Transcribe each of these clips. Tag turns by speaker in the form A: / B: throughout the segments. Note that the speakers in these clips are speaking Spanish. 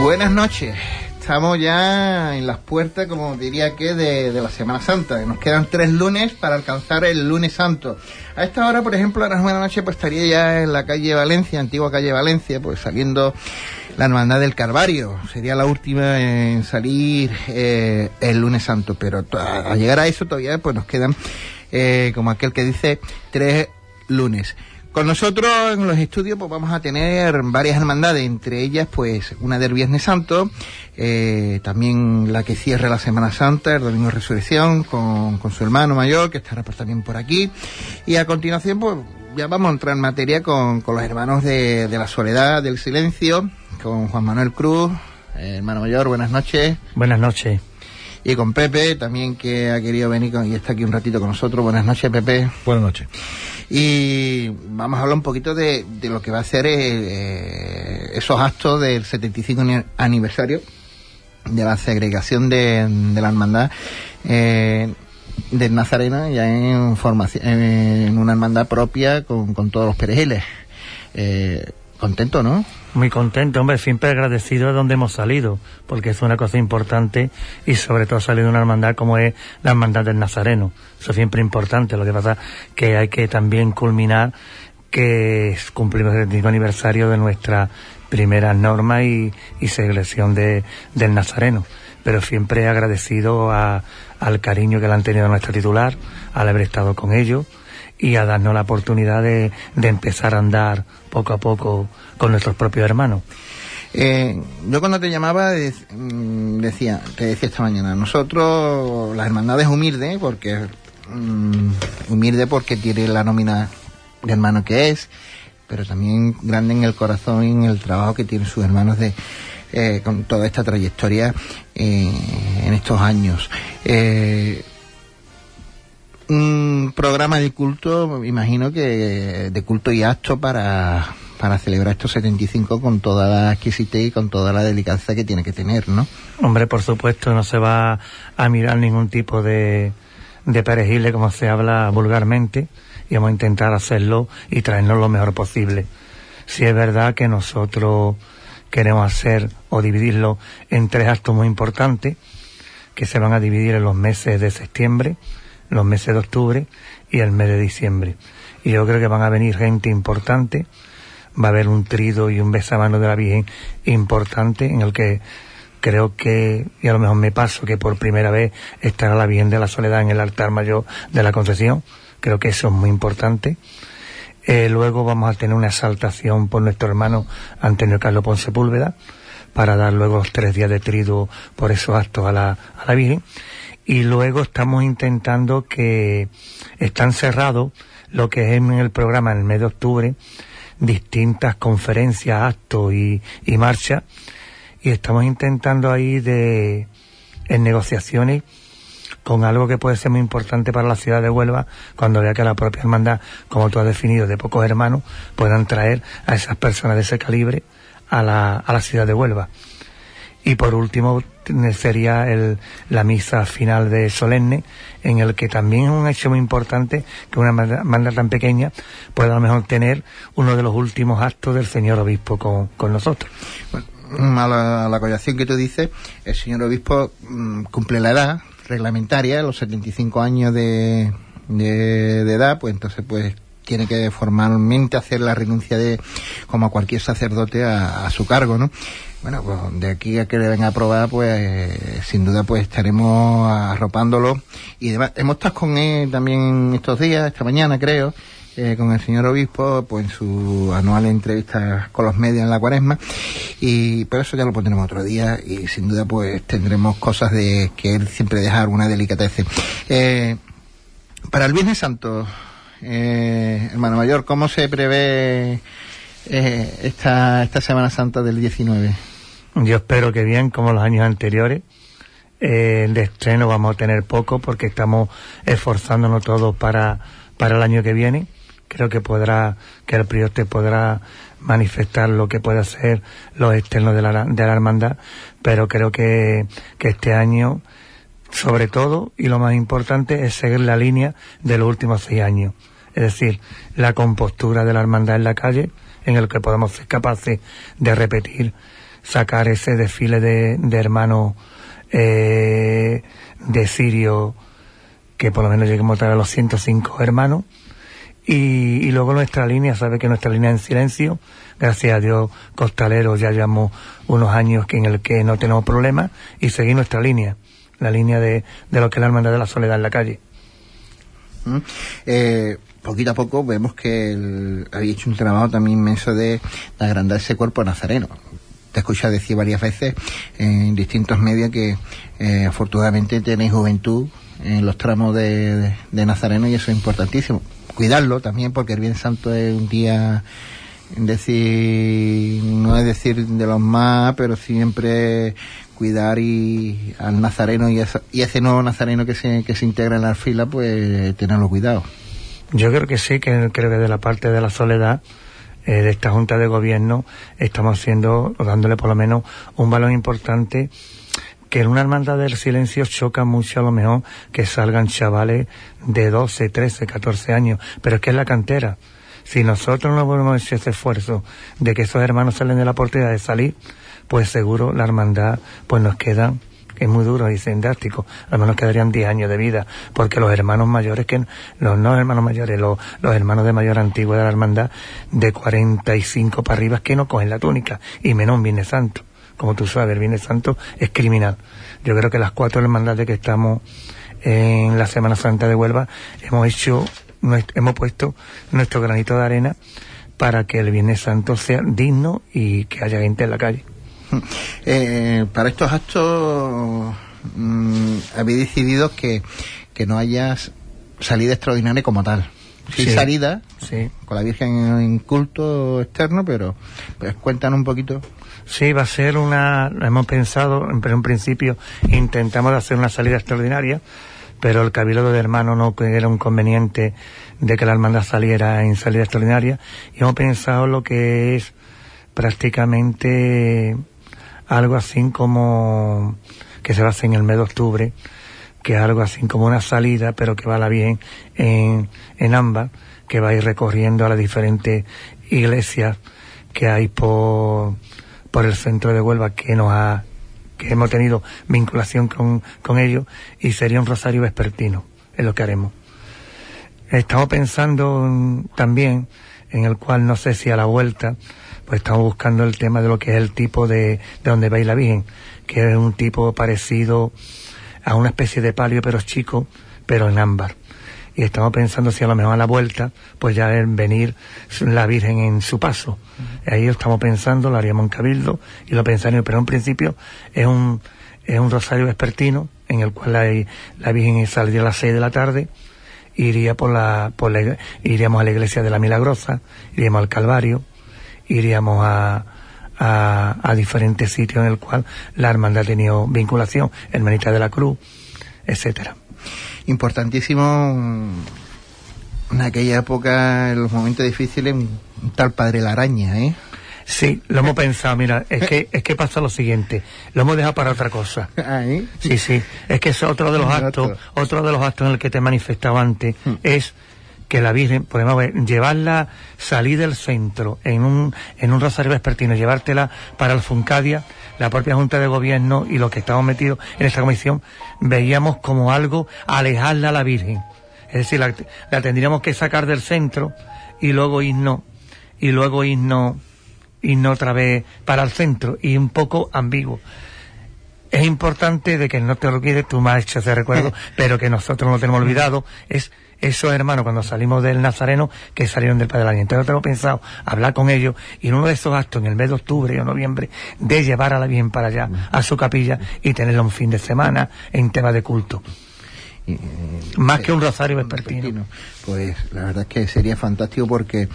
A: Buenas noches. Estamos ya en las puertas, como diría que, de, la Semana Santa. Nos quedan tres lunes para alcanzar el lunes santo. A esta hora, por ejemplo, a las nueve de noche, pues estaría ya en la calle Valencia, antigua calle Valencia, pues saliendo la Hermandad del Calvario. Sería la última en salir eh, el lunes santo. Pero a, a llegar a eso todavía, pues nos quedan, eh, como aquel que dice, tres lunes. Con nosotros en los estudios pues vamos a tener varias hermandades, entre ellas pues una del Viernes Santo, eh, también la que cierra la Semana Santa, el Domingo de Resurrección, con, con su hermano mayor, que estará pues también por aquí. Y a continuación pues ya vamos a entrar en materia con, con los hermanos de, de, la soledad, del silencio, con Juan Manuel Cruz, eh, hermano mayor, buenas noches.
B: Buenas noches.
A: Y con Pepe, también que ha querido venir con, y está aquí un ratito con nosotros. Buenas noches, Pepe.
C: Buenas noches.
A: Y vamos a hablar un poquito de, de lo que va a ser eh, esos actos del 75 aniversario de la segregación de, de la hermandad eh, del Nazareno ya en formación en una hermandad propia con, con todos los perejiles. Eh, contento, ¿no?
B: Muy contento, hombre, siempre agradecido de donde hemos salido, porque es una cosa importante y sobre todo salir de una hermandad como es la hermandad del Nazareno. Eso es siempre importante, lo que pasa que hay que también culminar que cumplimos el 75 aniversario de nuestra primera norma y, y segregación de, del Nazareno. Pero siempre agradecido a, al cariño que le han tenido a nuestra titular, al haber estado con ellos y a darnos la oportunidad de, de empezar a andar poco a poco con nuestros propios hermanos.
A: Eh, yo cuando te llamaba mm, decía, te decía esta mañana, nosotros las hermandades humildes, porque um, humilde porque tiene la nómina de hermano que es, pero también grande en el corazón y en el trabajo que tienen sus hermanos de eh, con toda esta trayectoria eh, en estos años. Eh, un programa de culto, imagino que de culto y acto para, para celebrar estos 75 con toda la exquisitez y con toda la delicadeza que tiene que tener, ¿no?
B: Hombre, por supuesto, no se va a mirar ningún tipo de, de perejile como se habla vulgarmente y vamos a intentar hacerlo y traernos lo mejor posible. Si es verdad que nosotros queremos hacer o dividirlo en tres actos muy importantes que se van a dividir en los meses de septiembre, los meses de octubre y el mes de diciembre. Y yo creo que van a venir gente importante, va a haber un trido y un besamano de la Virgen importante en el que creo que, y a lo mejor me paso, que por primera vez estará la Virgen de la Soledad en el altar mayor de la Concepción. Creo que eso es muy importante. Eh, luego vamos a tener una exaltación por nuestro hermano Antonio Carlos Ponce Púlveda para dar luego los tres días de trido por esos actos a la, a la Virgen y luego estamos intentando que están cerrados lo que es en el programa en el mes de octubre distintas conferencias, actos y, y marchas y estamos intentando ahí de en negociaciones con algo que puede ser muy importante para la ciudad de Huelva cuando vea que la propia hermandad, como tú has definido, de pocos hermanos, puedan traer a esas personas de ese calibre a la, a la ciudad de Huelva. Y por último sería el, la misa final de Solemne, en el que también es un hecho muy importante que una banda tan pequeña pueda a lo mejor tener uno de los últimos actos del señor obispo con, con nosotros.
A: Bueno, a la, a la que tú dices, el señor obispo mmm, cumple la edad reglamentaria, los 75 años de, de edad, pues entonces pues tiene que formalmente hacer la renuncia de, como a cualquier sacerdote, a, a su cargo, ¿no? Bueno, pues de aquí a que le venga a probar, pues eh, sin duda pues estaremos arropándolo y demás. Hemos estado con él también estos días, esta mañana creo, eh, con el señor obispo, pues en su anual entrevista con los medios en la cuaresma y por eso ya lo pondremos otro día y sin duda pues tendremos cosas de que él siempre deja alguna delicatez. Eh, para el Viernes Santo, eh, hermano mayor, ¿cómo se prevé eh, esta, esta Semana Santa del 19?
B: Yo espero que bien, como los años anteriores. Eh, de estreno vamos a tener poco porque estamos esforzándonos todos para, para el año que viene. Creo que podrá, que el prioste podrá manifestar lo que puede hacer los externos de la, de la hermandad, pero creo que, que este año, sobre todo, y lo más importante, es seguir la línea de los últimos seis años. Es decir, la compostura de la hermandad en la calle, en el que podamos ser capaces de repetir, sacar ese desfile de, de hermanos eh, de Sirio, que por lo menos lleguemos a los 105 hermanos, y, luego nuestra línea, sabe que nuestra línea en silencio, gracias a Dios, Costalero, ya llevamos unos años que en el que no tenemos problemas, y seguir nuestra línea, la línea de, de lo que la hermandad de la soledad en la calle.
A: Mm. Eh, poquito a poco vemos que el, había hecho un trabajo también inmenso de, agrandar ese cuerpo nazareno. Te escuchado decir varias veces en distintos medios que eh, afortunadamente tenéis juventud en los tramos de, de, Nazareno y eso es importantísimo. Cuidarlo también porque el Bien Santo es un día, no es decir de los más, pero siempre cuidar y al nazareno y, ese nuevo nazareno que se, que se integra en la fila, pues tenerlo cuidado.
B: Yo creo que sí, que creo que de la parte de la soledad eh, de esta Junta de Gobierno estamos haciendo, dándole por lo menos un valor importante que en una hermandad del silencio choca mucho a lo mejor que salgan chavales de 12, 13, 14 años, pero es que es la cantera. Si nosotros no ponemos ese esfuerzo de que esos hermanos salen de la oportunidad de salir, pues seguro la hermandad pues nos queda es muy duro y sindástico, al menos quedarían 10 años de vida, porque los hermanos mayores, que los no hermanos mayores, los, hermanos de mayor antigüedad de la hermandad, de 45 para arriba, que no cogen la túnica, y menos un Viernes Santo. Como tú sabes, el Viernes Santo es criminal. Yo creo que las cuatro hermandades que estamos en la Semana Santa de Huelva hemos hecho, hemos puesto nuestro granito de arena para que el Viernes Santo sea digno y que haya gente en la calle.
A: Eh, para estos actos mmm, habéis decidido que, que no haya salida extraordinaria como tal. Sí, sí salida
B: sí.
A: con la Virgen en culto externo, pero pues cuéntanos un poquito.
B: Sí, va a ser una, hemos pensado, en un principio intentamos hacer una salida extraordinaria, pero el Cabildo de Hermanos no era un conveniente de que la hermandad saliera en salida extraordinaria, y hemos pensado lo que es prácticamente algo así como que se basa en el mes de octubre, que es algo así como una salida, pero que va bien en, en ámbar, que va a ir recorriendo a las diferentes iglesias que hay por, por el centro de Huelva que nos ha, que hemos tenido vinculación con, con ellos, y sería un rosario vespertino, es lo que haremos. Estamos pensando en, también, en el cual no sé si a la vuelta, pues estamos buscando el tema de lo que es el tipo de, de donde veis la Virgen, que es un tipo parecido a una especie de palio pero chico, pero en ámbar. Y estamos pensando si a lo mejor a la vuelta, pues ya en venir la Virgen en su paso. Uh -huh. Ahí estamos pensando, lo haríamos en Cabildo y lo pensaremos, pero en principio es un, es un rosario vespertino en el cual la, la Virgen saldría a las seis de la tarde, iría por la, por la, iríamos a la iglesia de la Milagrosa, iríamos al Calvario, iríamos a, a, a, diferentes sitios en el cual la hermandad ha tenido vinculación, Hermanita de la Cruz, etcétera.
A: Importantísimo en aquella época, en los momentos difíciles, un tal Padre la Araña, ¿eh?
B: Sí, lo hemos pensado, mira, es que, es que pasa lo siguiente, lo hemos dejado para otra cosa.
A: ¿Ahí?
B: Sí, sí, es que es otro de los actos, otro de los actos en el que te he manifestado antes, mm. es que la Virgen, podemos ver, llevarla, salir del centro en un, en un rosario vespertino, llevártela para el Funcadia, la propia Junta de Gobierno y los que estamos metidos en esta comisión, veíamos como algo alejarla a la Virgen. Es decir, la, la tendríamos que sacar del centro y luego irnos, y luego irnos, irnos otra vez para el centro, y un poco ambiguo es importante de que no te olvides, has hecho ese recuerdo, pero que nosotros no tenemos olvidado, es esos hermanos cuando salimos del Nazareno que salieron del Padre del Año. Entonces tengo pensado hablar con ellos y en uno de esos actos, en el mes de octubre o noviembre, de llevar a la Virgen para allá, a su capilla y tenerla un fin de semana en tema de culto.
A: Y, eh,
B: Más que un rosario vespertino.
A: Pues la verdad es que sería fantástico porque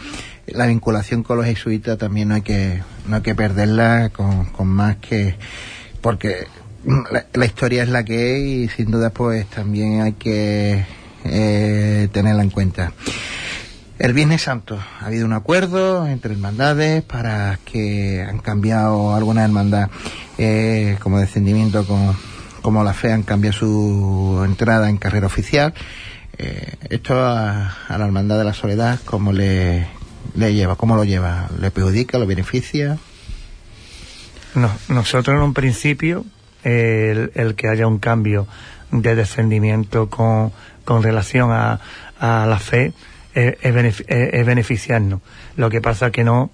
A: la vinculación con los jesuitas también no hay que, no hay que perderla con, con más que... porque la, la, historia es la que es y sin duda pues también hay que eh, tenerla en cuenta. El Viernes Santo ha habido un acuerdo entre hermandades para que han cambiado alguna hermandad eh, como descendimiento como, como la fe han cambiado su entrada en carrera oficial. Eh, esto a, la Hermandad de la Soledad, ¿cómo le, le lleva? ¿Cómo lo lleva? ¿Le perjudica? ¿Lo beneficia?
B: No, nosotros en un principio, el, que haya un cambio de descendimiento con, con relación a, a la fe es, es, beneficiarnos. Lo que pasa que no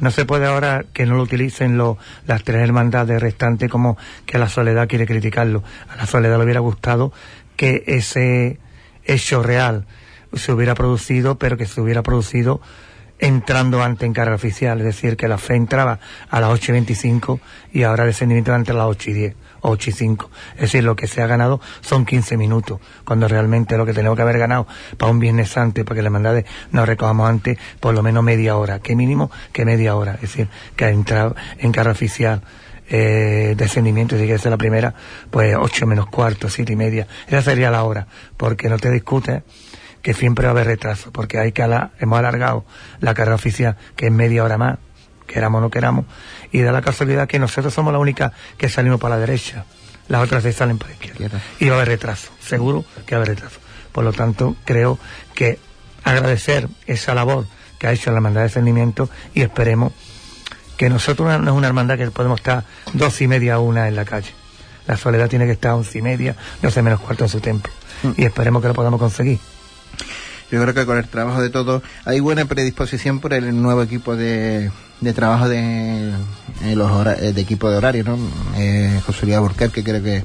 B: no se puede ahora que no lo utilicen lo, las tres hermandades restantes como que la soledad quiere criticarlo. A la soledad le hubiera gustado que ese hecho real se hubiera producido, pero que se hubiera producido entrando antes en carga oficial, es decir, que la fe entraba a las 8 y 25 y ahora descendimiento entre las 8 y 10, 8 y 5. Es decir, lo que se ha ganado son 15 minutos, cuando realmente lo que tenemos que haber ganado para un Viernes Santo y para que la hermandades nos recogamos antes, por lo menos media hora, que mínimo que media hora, es decir, que ha entrado en carga oficial eh, descendimiento, si quieres ser la primera, pues 8 menos cuarto, 7 y media. Esa sería la hora, porque no te discutes que siempre va a haber retraso, porque hay que hemos alargado la carrera oficial, que es media hora más, queramos o no queramos, y da la casualidad que nosotros somos la única que salimos para la derecha, las otras seis salen para la izquierda. Y va a haber retraso, seguro que va a haber retraso. Por lo tanto, creo que agradecer esa labor que ha hecho la hermandad de descendimiento y esperemos que nosotros no es una hermandad que podemos estar dos y media una en la calle. La soledad tiene que estar once y media, doce menos cuarto en su templo. Mm. Y esperemos que lo podamos conseguir.
A: Yo creo que con el trabajo de todos hay buena predisposición por el nuevo equipo de, trabajo de, los de equipo de horario, ¿no? Eh, José Luis que creo que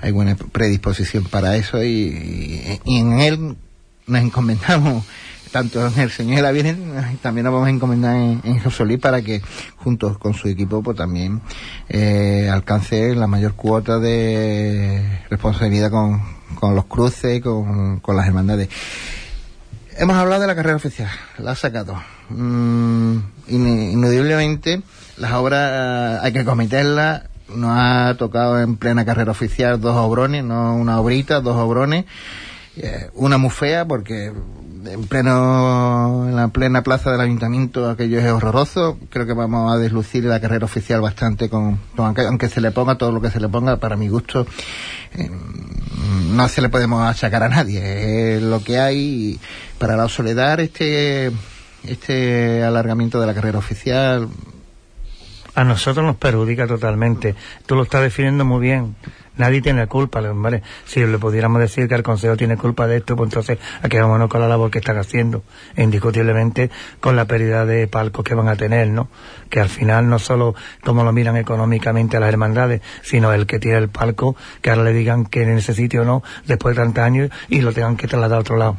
A: hay buena predisposición para eso y, en él nos encomendamos tanto en el Señor y la también nos vamos a encomendar en, José Luis para que juntos con su equipo pues también eh, alcance la mayor cuota de responsabilidad con, con los cruces, con, con las hermandades. Hemos hablado de la carrera oficial, la ha sacado. Mm, inudiblemente, las obras hay que cometerlas. Nos ha tocado en plena carrera oficial dos obrones, no una obrita, dos obrones. Eh, una muy fea porque en pleno en la plena plaza del ayuntamiento aquello es horroroso creo que vamos a deslucir la carrera oficial bastante con, aunque, se le ponga todo lo que se le ponga para mi gusto eh, no se le podemos achacar a nadie. Lo que hay para la soledad este este alargamiento de la carrera oficial.
B: A nosotros nos perjudica totalmente. Tú lo estás definiendo muy bien nadie tiene culpa, ¿vale? Si le pudiéramos decir que el Consejo tiene culpa de esto, pues entonces aquí vámonos con la labor que están haciendo, indiscutiblemente con la pérdida de palcos que van a tener, ¿no? Que al final no solo como lo miran económicamente a las hermandades, sino el que tiene el palco, que ahora le digan que en ese sitio no, después de 30 años, y lo tengan que trasladar a otro lado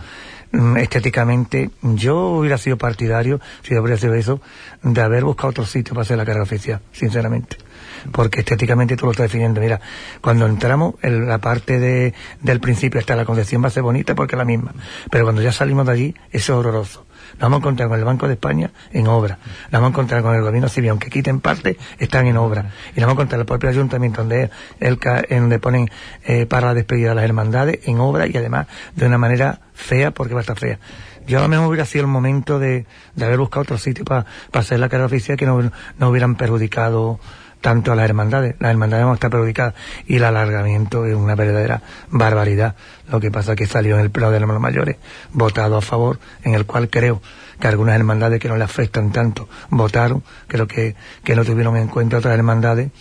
B: mm, estéticamente, yo hubiera sido partidario, si hubiera sido eso, de haber buscado otro sitio para hacer la carrera oficial, sinceramente porque estéticamente tú lo estás definiendo. Mira, cuando entramos, en la parte de, del principio hasta la concepción va a ser bonita porque es la misma, pero cuando ya salimos de allí, eso es horroroso. Nos vamos a encontrar con el Banco de España en obra. Nos vamos a encontrar con el gobierno civil, aunque quiten parte, están en obra. Y nos vamos a encontrar el propio ayuntamiento donde, el, en donde ponen eh, para la despedida de las hermandades en obra y además de una manera fea porque va a estar fea. Yo a lo mejor hubiera sido el momento de, de haber buscado otro sitio para hacer la carrera oficial que no, no hubieran perjudicado tanto a las hermandades. Las hermandades vamos a estar perjudicadas y el alargamiento es una verdadera barbaridad. Lo que pasa es que salió en el pleno de los mayores votado a favor, en el cual creo que algunas hermandades que no le afectan tanto votaron, creo que, que no tuvieron en cuenta otras hermandades,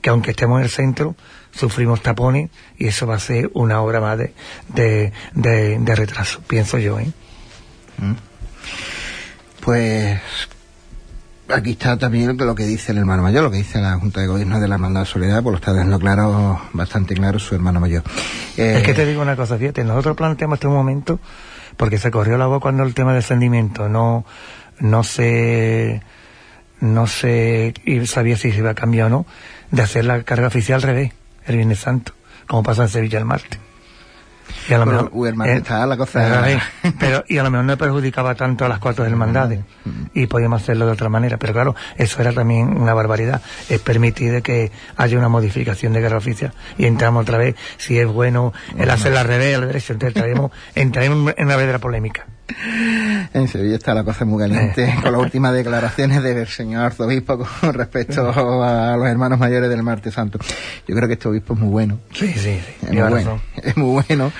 B: que aunque estemos en el centro, sufrimos tapones y eso va a ser una obra más de, de, de, retraso, pienso yo. ¿eh? Mm.
A: Pues aquí está también lo que dice el hermano mayor, lo que dice la Junta de Gobierno de la Hermandad de Soledad, pues lo está dejando claro, bastante claro su hermano mayor.
B: es que te digo una cosa, fíjate, nosotros planteamos este momento, porque se corrió la voz cuando el tema del descendimiento no, no se, no se sabía si se iba a cambiar o no, de hacer la carga oficial al revés, el Viernes Santo, como pasa en Sevilla el martes.
A: Y a lo mejor, eh, la cosa...
B: pero, y a lo mejor no perjudicaba tanto a las cuatro hermandades mm, y podíamos hacerlo de otra manera. Pero claro, eso era también una barbaridad. Es permitido que haya una modificación de guerra oficial y entramos otra vez, si es bueno el hacer la revés, al derecho, entonces entraremos, entraremos en una verdadera polémica.
A: En Sevilla está la cosa muy caliente
B: Eh.
A: con las últimas declaraciones del señor arzobispo con respecto a los hermanos mayores del Martes Santo. Yo creo que este obispo es muy bueno.
B: Sí, sí, sí.
A: Es muy bueno. Es muy bueno.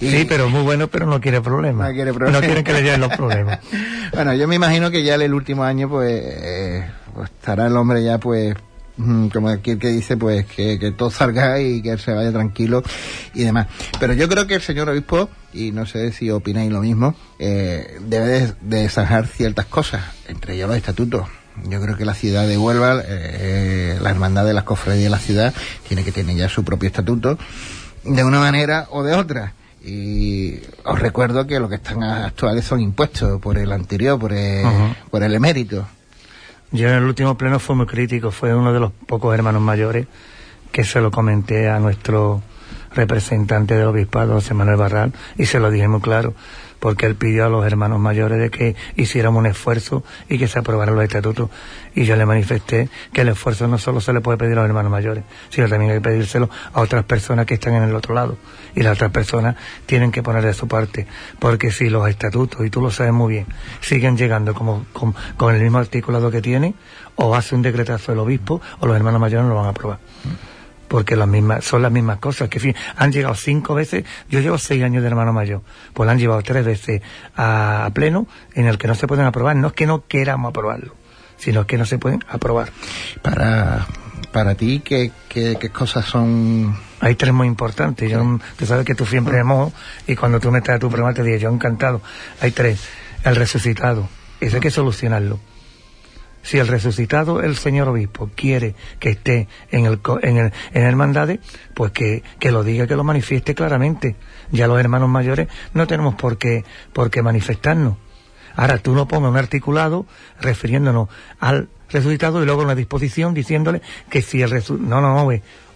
A: Y-
B: Sí, pero muy bueno, pero no quiere problemas.
A: No quiere problemas.
B: No quieren que le lleven los problemas.
A: Bueno, yo me imagino que ya en el último año, pues, eh, pues, estará el hombre ya, pues, como aquel que dice, pues, que, que todo salga y que él se vaya tranquilo y demás. Pero yo creo que el señor obispo, y no sé si opináis lo mismo, eh, debe de, de zanjar ciertas cosas, entre ellos los estatutos. Yo creo que la ciudad de Huelva, eh, la hermandad de las cofradías de la ciudad, tiene que tener ya su propio estatuto, de una manera o de otra. Y os recuerdo que lo que están actuales son impuestos por el anterior, por el, por el emérito.
B: Yo en el último pleno fue muy crítico, fue uno de los pocos hermanos mayores que se lo comenté a nuestro representante del obispado, José Manuel Barral, y se lo dije muy claro, porque él pidió a los hermanos mayores de que hiciéramos un esfuerzo y que se aprobaran los estatutos. Y yo le manifesté que el esfuerzo no solo se le puede pedir a los hermanos mayores, sino también hay que pedírselo a otras personas que están en el otro lado. Y las otras personas tienen que poner de su parte, porque si los estatutos, y tú lo sabes muy bien, siguen llegando como, con, con el mismo articulado que tienen, o hace un decretazo el obispo, o los hermanos mayores no lo van a aprobar porque las mismas, son las mismas cosas, que en fin, han llegado cinco veces, yo llevo seis años de hermano mayor, pues la han llevado tres veces a, a pleno en el que no se pueden aprobar, no es que no queramos aprobarlo, sino que no se pueden aprobar.
A: Para, para ti, ¿qué, qué, qué cosas son
B: Hay tres muy importantes, yo, tú sabes que tú siempre mojo, y cuando tú me traes tu programa te digo, yo encantado, hay tres, el resucitado, eso hay que solucionarlo. Si el resucitado, el señor obispo, quiere que esté en el, en el, en hermandades, pues que, que lo diga, que lo manifieste claramente. Ya los hermanos mayores no tenemos por qué, por qué manifestarnos. Ahora tú no pongas un articulado refiriéndonos al resucitado y luego una disposición diciéndole que si el resu no, no, no,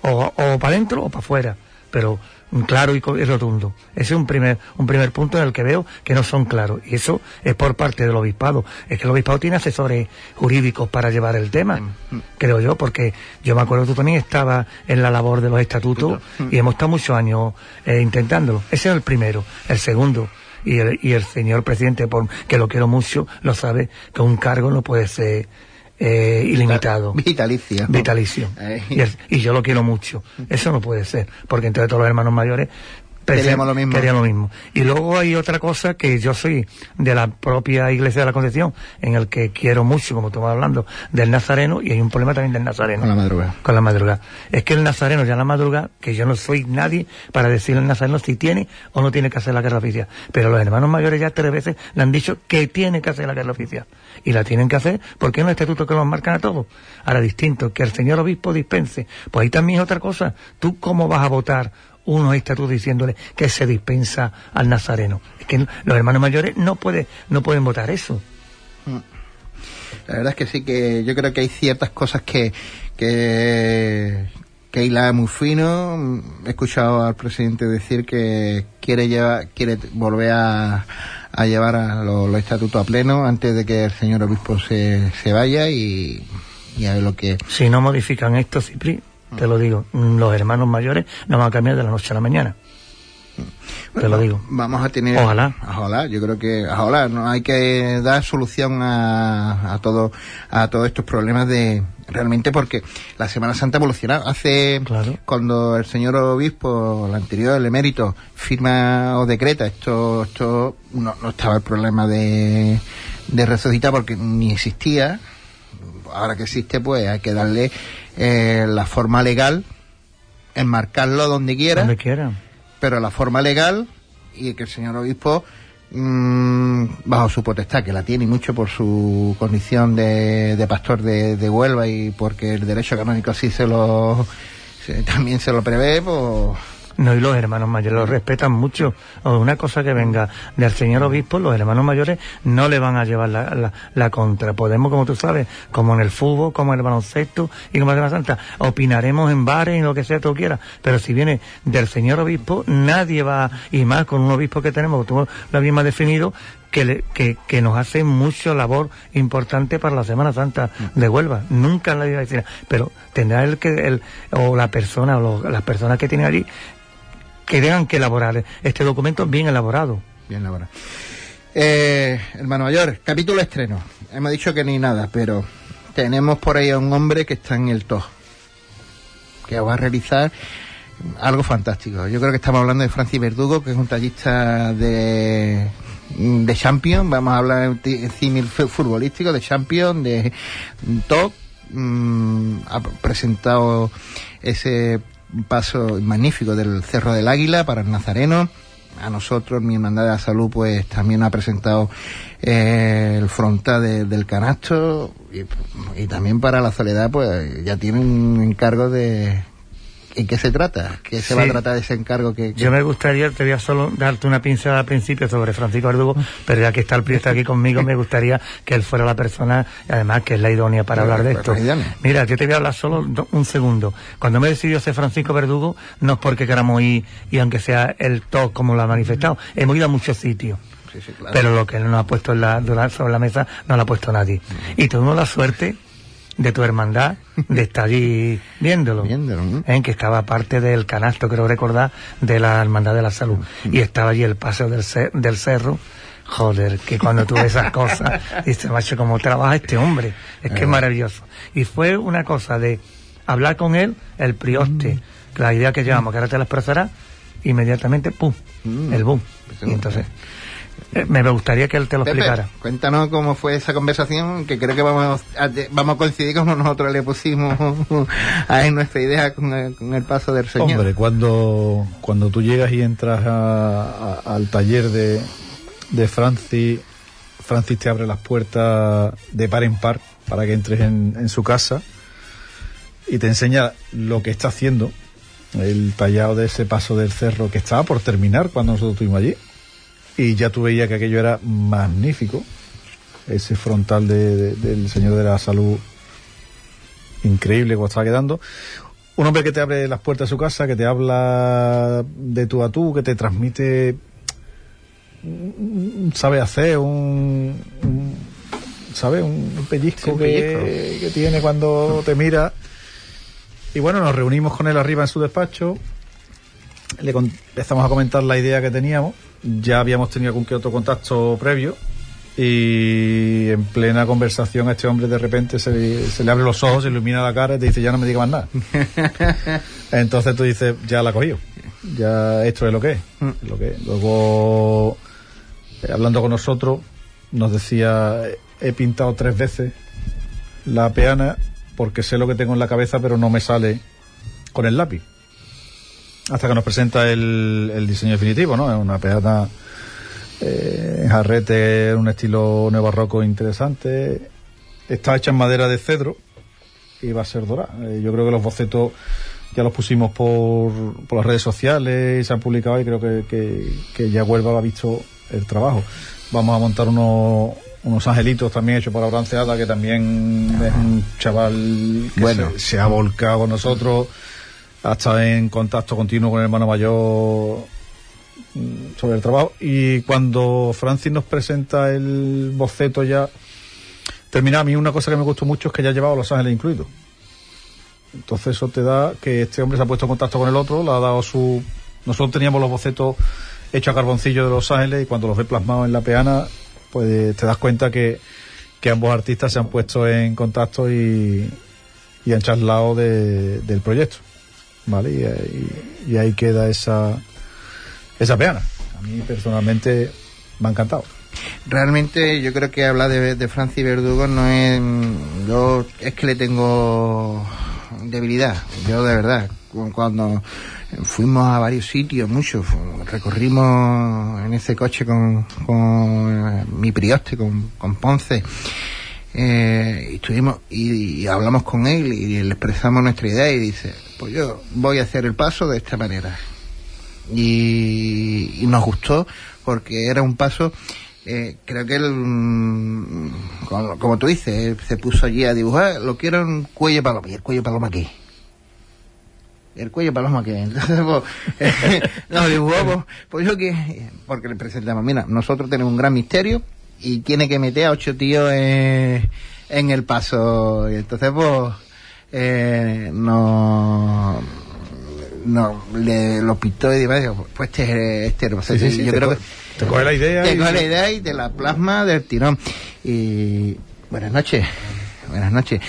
B: o, o para adentro o para afuera, pero claro y, rotundo. Ese es un primer, un primer punto en el que veo que no son claros. Y eso es por parte del obispado. Es que el obispado tiene asesores jurídicos para llevar el tema, creo yo, porque yo me acuerdo que tú también estabas en la labor de los estatutos y hemos estado muchos años eh, intentándolo. Ese es el primero. El segundo, y el, y el señor presidente, por, que lo quiero mucho, lo sabe, que un cargo no puede ser eh, ilimitado. Vitalicio.
A: Ahí.
B: Y, el- y yo lo quiero mucho. Eso no puede ser, porque entonces todos los hermanos mayores
A: Queríamos lo mismo.
B: lo mismo. Y luego hay otra cosa que yo soy de la propia Iglesia de la Concepción, en el que quiero mucho, como tú vas hablando, del Nazareno, y hay un problema también del Nazareno.
A: Con la madrugada.
B: Con la madrugada. Es que el Nazareno ya en la madrugada, que yo no soy nadie para decirle al Nazareno si tiene o no tiene que hacer la guerra oficial. Pero los hermanos mayores ya tres veces le han dicho que tiene que hacer la guerra oficial. Y la tienen que hacer porque es un estatuto que los marcan a todos. Ahora, distinto, que el señor obispo dispense. Pues ahí también es otra cosa. ¿Tú cómo vas a votar unos estatutos diciéndole que se dispensa al Nazareno? Es que los hermanos mayores no, puede, no pueden votar eso.
A: La verdad es que sí, que yo creo que hay ciertas cosas que, que, que hila muy fino. He escuchado al presidente decir que quiere llevar, quiere volver a, a llevar a lo- los, estatutos a pleno antes de que el señor obispo se, se vaya y, y a ver lo que...
B: Si no modifican esto, Cipri, te lo digo, mm, los hermanos mayores no van a cambiar de la noche a la mañana. Te lo digo.
A: Vamos a tener...
B: Ojalá.
A: Ojalá, yo creo que... Ojalá, no hay que dar solución a, a, todo, a todos estos problemas de... Realmente porque la Semana Santa ha evolucionado. Hace...
B: Claro.
A: Cuando el señor obispo, el anterior, el emérito, firma o decreta, esto, esto no, no estaba el problema de, de resucitar porque ni existía. Ahora que existe, pues hay que darle eh, la forma legal, enmarcarlo donde quiera.
B: Donde
A: pero la forma legal y que el señor obispo mm, bajo su potestad que la tiene mucho por su condición de, de pastor de, de Huelva y porque el derecho canónico así se lo se- también se lo prevé pues
B: No, y los hermanos mayores lo respetan mucho. O una cosa que venga del señor obispo, los hermanos mayores no le van a llevar la, la, la contra. Podemos, como tú sabes, como en el fútbol, como en el baloncesto y como en la Santa, opinaremos en bares y lo que sea tú quieras. Pero si viene del señor obispo, nadie va, y más con un obispo que tenemos, tú lo habías definido, que, le- que, que nos hace mucho labor importante para la Semana Santa de Huelva. Nunca nadie va a decir, pero tendrá el que, el, o la persona, o los- las personas que tienen allí, que tengan que elaborar este documento bien elaborado.
A: bien la verdad Eh, hermano mayor, capítulo estreno. Hemos dicho que ni nada, pero tenemos por ahí a un hombre que está en el TOS, que va a realizar algo fantástico. Yo creo que estamos hablando de Francis Verdugo, que es un tallista de de Champion, vamos a hablar en símil futbolístico, de Champion, de top, mm, ha presentado ese paso magnífico del Cerro del Águila para el Nazareno. A nosotros, mi hermandad de la salud, pues también ha presentado eh, el frontal del canasto y, y, también para la soledad, pues ya tiene un encargo de, ¿En qué se trata? ¿Qué se va a tratar de ese encargo? Que,
B: Yo me gustaría, te voy a solo darte una pincelada al principio sobre Francisco Verdugo, pero ya que está el priesta aquí conmigo, me gustaría que él fuera la persona, además que es la idónea para hablar de esto. Mira, yo te voy a hablar solo un segundo. Cuando me decidió ser Francisco Verdugo, no es porque queramos ir, y aunque sea el top como lo ha manifestado, hemos ido a muchos sitios. Sí, sí, claro. Pero lo que él nos ha puesto en la, sobre la mesa no lo ha puesto nadie. Y tuvimos la suerte de tu hermandad, de estar allí viéndolo. viéndolo En que estaba parte del canasto, creo recordar, de la Hermandad de la Salud. Y estaba allí el paseo del, del cerro. Joder, que cuando tuve esas cosas, macho, cómo trabaja este hombre. Es que es maravilloso. Y fue una cosa de hablar con él, el prioste, mm. la idea que llevamos, que ahora te la expresará, inmediatamente, pum, mm. el boom. Y entonces, eh, me gustaría que él te lo explicara.
A: Cuéntanos cómo fue esa conversación, que creo que vamos a, vamos a coincidir como nosotros le pusimos a nuestra idea con el, paso del Señor.
D: Hombre, cuando, cuando tú llegas y entras al taller de, de Francis, Francis te abre las puertas de par en par para que entres en, en su casa y te enseña lo que está haciendo, el tallado de ese paso del cerro que estaba por terminar cuando nosotros estuvimos allí y ya tú veías que aquello era magnífico, ese frontal del Señor de la Salud increíble como estaba quedando. Un hombre que te abre las puertas de su casa, que te habla de tú a tú, que te transmite, sabe hacer un, ¿sabe? Un pellizco, que, que, tiene cuando te mira. Y bueno, nos reunimos con él arriba en su despacho, le empezamos a comentar la idea que teníamos ya habíamos tenido algún que otro contacto previo y en plena conversación a este hombre de repente se le, se le abre los ojos, se ilumina la cara y te dice ya no me diga más nada. Entonces tú dices, ya la ha cogido, ya esto es lo que es. Lo que Luego, eh, hablando con nosotros, nos decía, he pintado tres veces la peana porque sé lo que tengo en la cabeza pero no me sale con el lápiz hasta que nos presenta el, el diseño definitivo, ¿no? Es una peana eh, en jarrete, un estilo neobarroco interesante. Está hecha en madera de cedro y va a ser dorada. Eh, yo creo que los bocetos ya los pusimos por, por las redes sociales y se han publicado y creo que, que, que ya Huelva ha visto el trabajo. Vamos a montar unos, unos angelitos también hechos por la que también es un chaval que bueno. se, se, ha volcado con nosotros ha estado en contacto continuo con el hermano mayor mm, sobre el trabajo. Y cuando Francis nos presenta el boceto ya termina a mí una cosa que me gustó mucho es que ya llevaba Los Ángeles incluidos entonces eso te da que este hombre se ha puesto en contacto con el otro le ha dado su nosotros teníamos los bocetos hechos a carboncillo de Los Ángeles y cuando los ves plasmados en la peana pues te das cuenta que, que ambos artistas se han puesto en contacto y, y han charlado de, del proyecto ¿vale? Y, ahí queda esa, esa peana. A mí personalmente me ha encantado.
A: Realmente yo creo que hablar de, de Francis Verdugo no es... Yo es que le tengo debilidad, yo de verdad. Cuando fuimos a varios sitios, muchos, recorrimos en ese coche con, con mi prioste, con, con Ponce, eh, y estuvimos y, hablamos con él y le expresamos nuestra idea y dice, pues yo voy a hacer el paso de esta manera. Y, nos gustó porque era un paso, eh, creo que él, mm, como, tú dices, se puso allí a dibujar, lo quiero en cuello paloma, y el cuello paloma aquí. El cuello paloma que entonces pues, nos dibujamos, pues yo que, porque le presentamos, mira, nosotros tenemos un gran misterio y tiene que meter a ocho tíos en, en el paso, y entonces pues eh, nos, no, le, lo pintó y demás, pues este, este yo creo que
D: te coge la idea.
A: Te coge la idea y te la plasma del tirón. Y buenas noches. Buenas noches.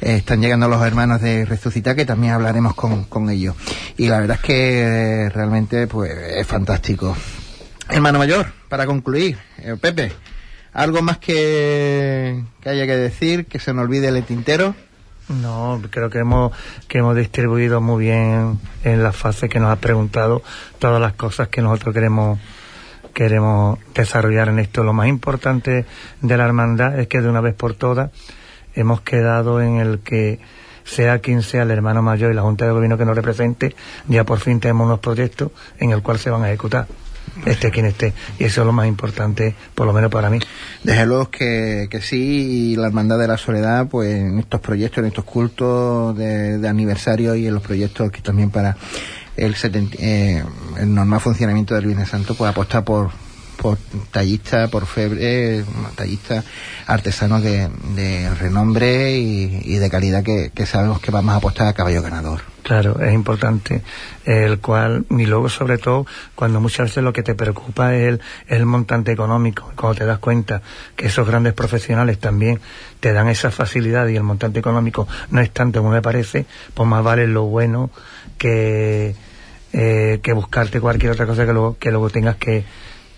A: Eh, están llegando los hermanos de Resucitar, que también hablaremos con, con ellos. Y la verdad es que eh, realmente pues es fantástico. Hermano mayor, para concluir, eh, Pepe, ¿algo más que, que haya que decir, que se nos olvide el tintero?
B: No, creo que hemos, que hemos distribuido muy bien en la fase que nos ha preguntado todas las cosas que nosotros queremos queremos desarrollar en esto. Lo más importante de la hermandad es que de una vez por todas hemos quedado en el que sea quien sea el hermano mayor y la Junta de Gobierno que nos represente, ya por fin tenemos unos proyectos en el cual se van a ejecutar esté quien esté. Y eso es lo más importante, por lo menos para mí.
A: Desde luego que, que sí, y la Hermandad de la Soledad, pues en estos proyectos, en estos cultos de, aniversario y en los proyectos que también para el, eh, el normal funcionamiento del Viernes Santo, pues apostar por, por tallistas, por febre, tallistas artesanos de, renombre y, de calidad que, sabemos que vamos a apostar a caballo ganador.
B: Claro, es importante. El cual, y luego sobre todo, cuando muchas veces lo que te preocupa es el, el montante económico. Cuando te das cuenta que esos grandes profesionales también te dan esa facilidad y el montante económico no es tanto como me parece, pues más vale lo bueno que, eh, que buscarte cualquier otra cosa que luego, que luego tengas que,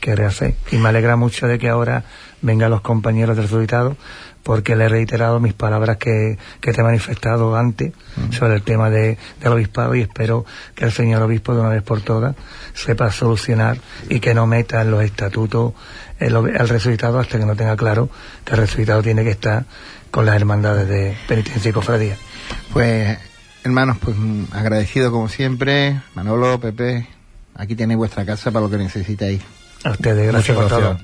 B: que rehacer. Y me alegra mucho de que ahora vengan los compañeros del resucitado, porque le he reiterado mis palabras que, que te he manifestado antes mm. sobre el tema de, del obispado y espero que el señor obispo de una vez por todas sepa solucionar y que no meta en los estatutos el, el resucitado hasta que no tenga claro que el resucitado tiene que estar con las hermandades de penitencia y cofradía.
A: Pues, hermanos, pues agradecido como siempre, Manolo, Pepe, aquí tenéis vuestra casa para lo que necesitéis.
B: A ustedes, gracias por todo.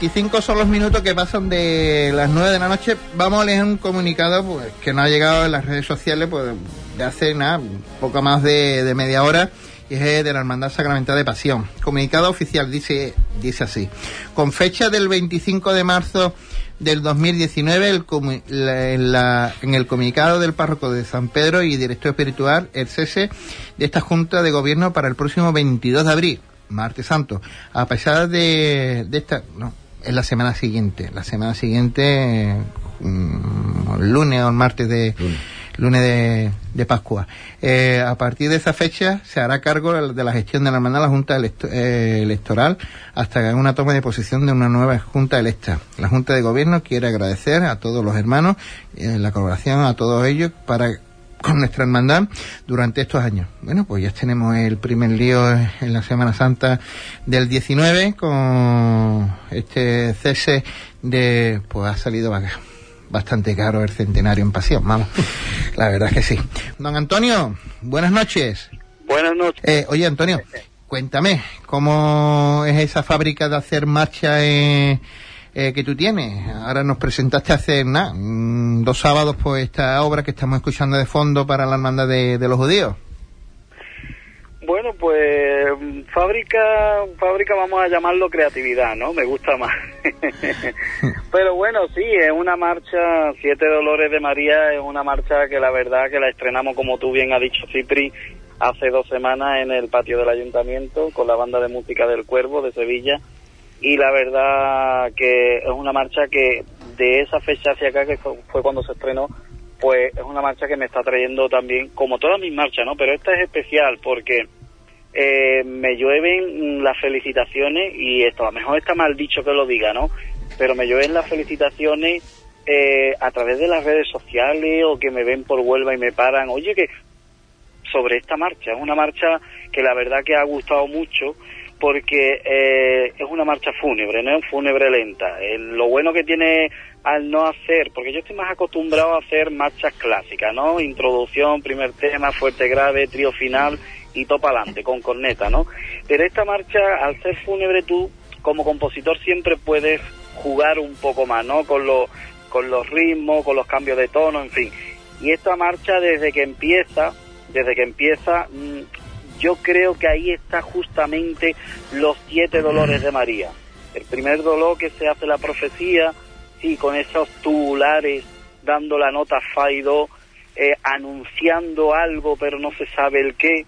A: 35 son los minutos que pasan de las 9 de la noche. Vamos a leer un comunicado pues, que nos ha llegado en las redes sociales pues, de hace nada, poco más de, media hora y es de la Hermandad Sacramental de Pasión. Comunicado oficial dice, dice así. Con fecha del 25 de marzo del 2019, el en, el comunicado del párroco de San Pedro y director espiritual, el cese de esta Junta de Gobierno para el próximo 22 de abril, martes santo. A pesar de, de esta, no, es la semana siguiente, la semana siguiente, mm, lunes o el martes de lunes de, Pascua. Eh, a partir de esa fecha se hará cargo de la gestión de la hermandad la Junta eh, Electoral hasta una toma de posición de una nueva Junta electa. La Junta de Gobierno quiere agradecer a todos los hermanos eh, la colaboración a todos ellos para con nuestra hermandad durante estos años. Bueno, pues ya tenemos el primer lío en la Semana Santa del 19 con este cese de, pues ha salido bastante caro el centenario en pasión, vamos. La verdad es que sí. Don Antonio, buenas noches.
C: Buenas noches.
A: Eh, oye, Antonio, cuéntame, ¿cómo es esa fábrica de hacer marcha eh, eh, que tú tienes? Ahora nos presentaste hace nada, mm, dos sábados, pues esta obra que estamos escuchando de fondo para la hermandad de los judíos.
C: Bueno, pues fábrica, fábrica vamos a llamarlo creatividad, ¿no? Me gusta más. Pero bueno, sí, es una marcha, Siete Dolores de María, es una marcha que la verdad que la estrenamos, como tú bien has dicho, Cipri, hace dos semanas en el patio del ayuntamiento con la banda de música del Cuervo de Sevilla. Y la verdad que es una marcha que de esa fecha hacia acá, que fue cuando se estrenó, pues es una marcha que me está trayendo también, como todas mis marchas, ¿no? Pero esta es especial porque eh, me llueven las felicitaciones y esto, a lo mejor está mal dicho que lo diga, ¿no? Pero me llueven las felicitaciones eh, a través de las redes sociales o que me ven por Huelva y me paran, oye, que sobre esta marcha, es una marcha que la verdad que ha gustado mucho porque eh, es una marcha fúnebre, no es fúnebre lenta. lo bueno que tiene al no hacer, porque yo estoy más acostumbrado a hacer marchas clásicas, ¿no? Introducción, primer tema, fuerte grave, trío final y topa adelante, con corneta, ¿no? Pero esta marcha, al ser fúnebre, tú como compositor siempre puedes jugar un poco más, ¿no? Con, lo, con los ritmos, con los cambios de tono, en fin. Y esta marcha, desde que empieza, desde que empieza, mm, yo creo que ahí está justamente los siete dolores de María. El primer dolor que se hace la profecía, sí, con esos tubulares dando la nota fa y do, eh, anunciando algo, pero no se sabe el qué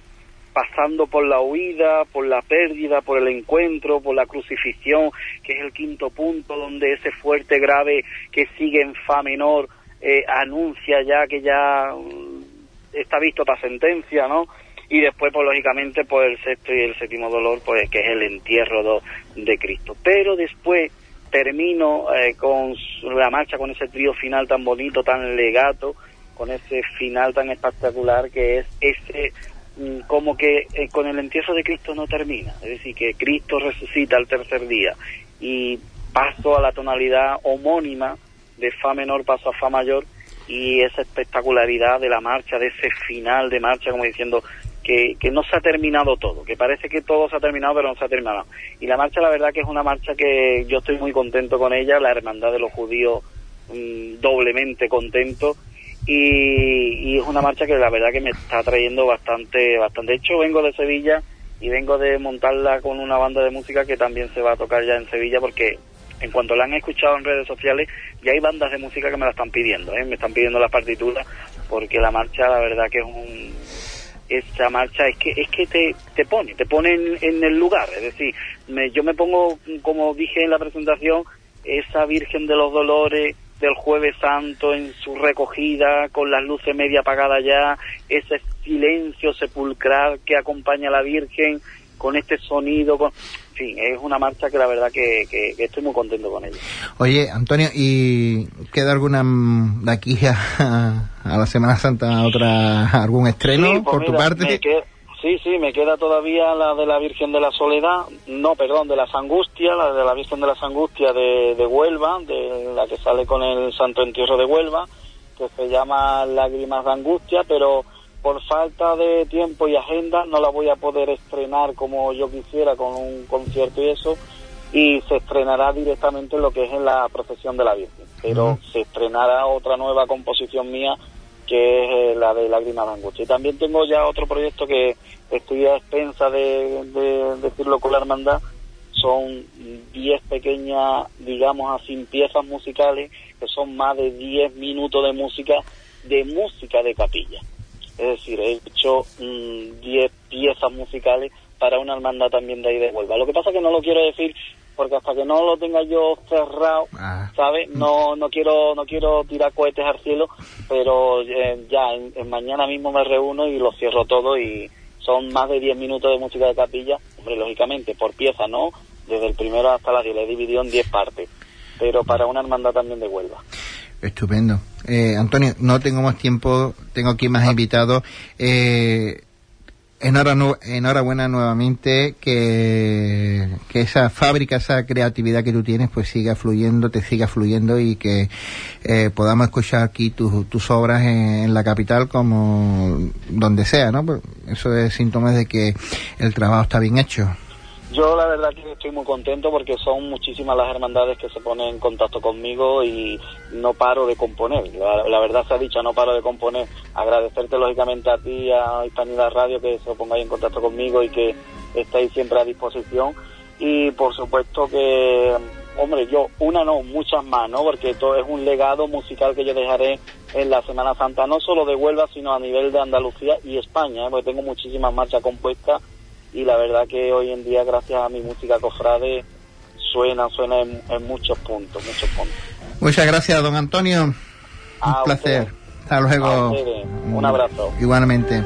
C: pasando por la huida, por la pérdida, por el encuentro, por la crucifixión, que es el quinto punto donde ese fuerte grave que sigue en fa menor eh, anuncia ya que ya mm, está visto para sentencia, ¿no? Y después, pues lógicamente, pues el sexto y el séptimo dolor, pues que es el entierro de Cristo. Pero después termino eh, con la marcha, con ese trío final tan bonito, tan legato, con ese final tan espectacular que es ese Mm, como que eh, con el entierro de Cristo no termina, es decir, que Cristo resucita al tercer día y paso a la tonalidad homónima de Fa menor, paso a Fa mayor y esa espectacularidad de la marcha, de ese final de marcha, como diciendo que, que no se ha terminado todo, que parece que todo se ha terminado pero no se ha terminado. Y la marcha la verdad que es una marcha que yo estoy muy contento con ella, la hermandad de los judíos mm, doblemente contento y, es una marcha que la verdad que me está trayendo bastante, bastante. De hecho, vengo de Sevilla y vengo de montarla con una banda de música que también se va a tocar ya en Sevilla porque en cuanto la han escuchado en redes sociales, ya hay bandas de música que me la están pidiendo, ¿eh? me están pidiendo las partituras porque la marcha, la verdad que es un esa marcha es que es que te, te pone, te pone en, el lugar, es decir, me, yo me pongo, como dije en la presentación, esa Virgen de los Dolores, del jueves santo en su recogida con las luces media apagadas ya, ese silencio sepulcral que acompaña a la Virgen con este sonido, con... fin, es una marcha que la verdad que, estoy muy contento con ella.
A: Oye, Antonio, ¿y queda alguna mm, de aquí a, la Semana Santa otra algún estreno pues por tu parte?
C: Sí, sí, me queda todavía la de la Virgen de la Soledad, no, perdón, de las Angustias, la de la Virgen de las Angustias de, de Huelva, de la que sale con el Santo Entierro de Huelva, que se llama Lágrimas de Angustia, pero por falta de tiempo y agenda no la voy a poder estrenar como yo quisiera con un concierto y eso, y se estrenará directamente lo que es en la procesión de la Virgen. Pero se estrenará otra nueva composición mía que es eh, la de Lágrimas de Angustia. Y también tengo ya otro proyecto que estoy a expensa de, de decirlo con la hermandad, son 10 pequeñas, digamos así, piezas musicales, que son más de 10 minutos de música, de música de capilla. Es decir, he hecho 10 mm, piezas musicales para una hermandad también de ahí de Huelva. Lo que pasa es que no lo quiero decir porque hasta que no lo tenga yo cerrado, ah. ¿sabes? No no quiero no quiero tirar cohetes al cielo, pero eh, ya en, mañana mismo me reúno y lo cierro todo y son más de 10 minutos de música de capilla, hombre, lógicamente por pieza, ¿no? Desde el primero hasta la 10, le he dividido en 10 partes, pero para una hermandad también de Huelva.
A: Estupendo. Eh, Antonio, no tengo más tiempo, tengo aquí más invitados. Eh, enhorabuena nuevamente que, que esa fábrica, esa creatividad que tú tienes, pues siga fluyendo, te siga fluyendo y que eh, podamos escuchar aquí tus, tus obras en, la capital como donde sea, ¿no? Pues eso es síntomas de que el trabajo está bien hecho.
C: Yo la verdad que estoy muy contento porque son muchísimas las hermandades que se ponen en contacto conmigo y no paro de componer. La, verdad se ha dicho, no paro de componer. Agradecerte lógicamente a ti, a Hispanidad Radio, que se pongáis en contacto conmigo y que estáis siempre a disposición. Y por supuesto que, hombre, yo, una no, muchas más, ¿no? Porque esto es un legado musical que yo dejaré en la Semana Santa, no solo de Huelva, sino a nivel de Andalucía y España, ¿eh? porque tengo muchísimas marchas compuestas y la verdad que hoy en día gracias a mi música cofrade suena, suena en, muchos puntos, muchos puntos.
A: Muchas gracias, don Antonio. Un placer. Hasta luego.
C: Un abrazo.
A: Igualmente.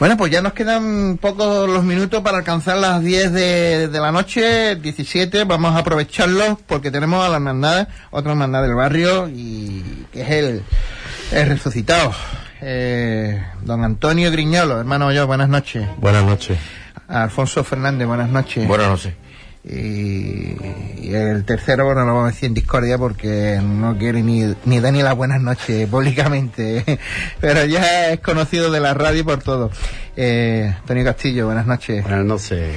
A: Bueno, pues ya nos quedan pocos los minutos para alcanzar las 10 de, la noche, 17. Vamos a aprovecharlos porque tenemos a la hermandad, otra hermandad del barrio, y que es el, el resucitado. Eh, don Antonio Griñolo, hermano mayor, buenas noches.
E: Buenas noches.
A: Alfonso Fernández, buenas noches.
E: Buenas noches.
A: Y, el tercero, bueno, lo vamos a decir en discordia porque no quiere ni, ni dar ni las buenas noches públicamente, pero ya es conocido de la radio por todo. Eh, Antonio Castillo, buenas noches.
E: Buenas noches.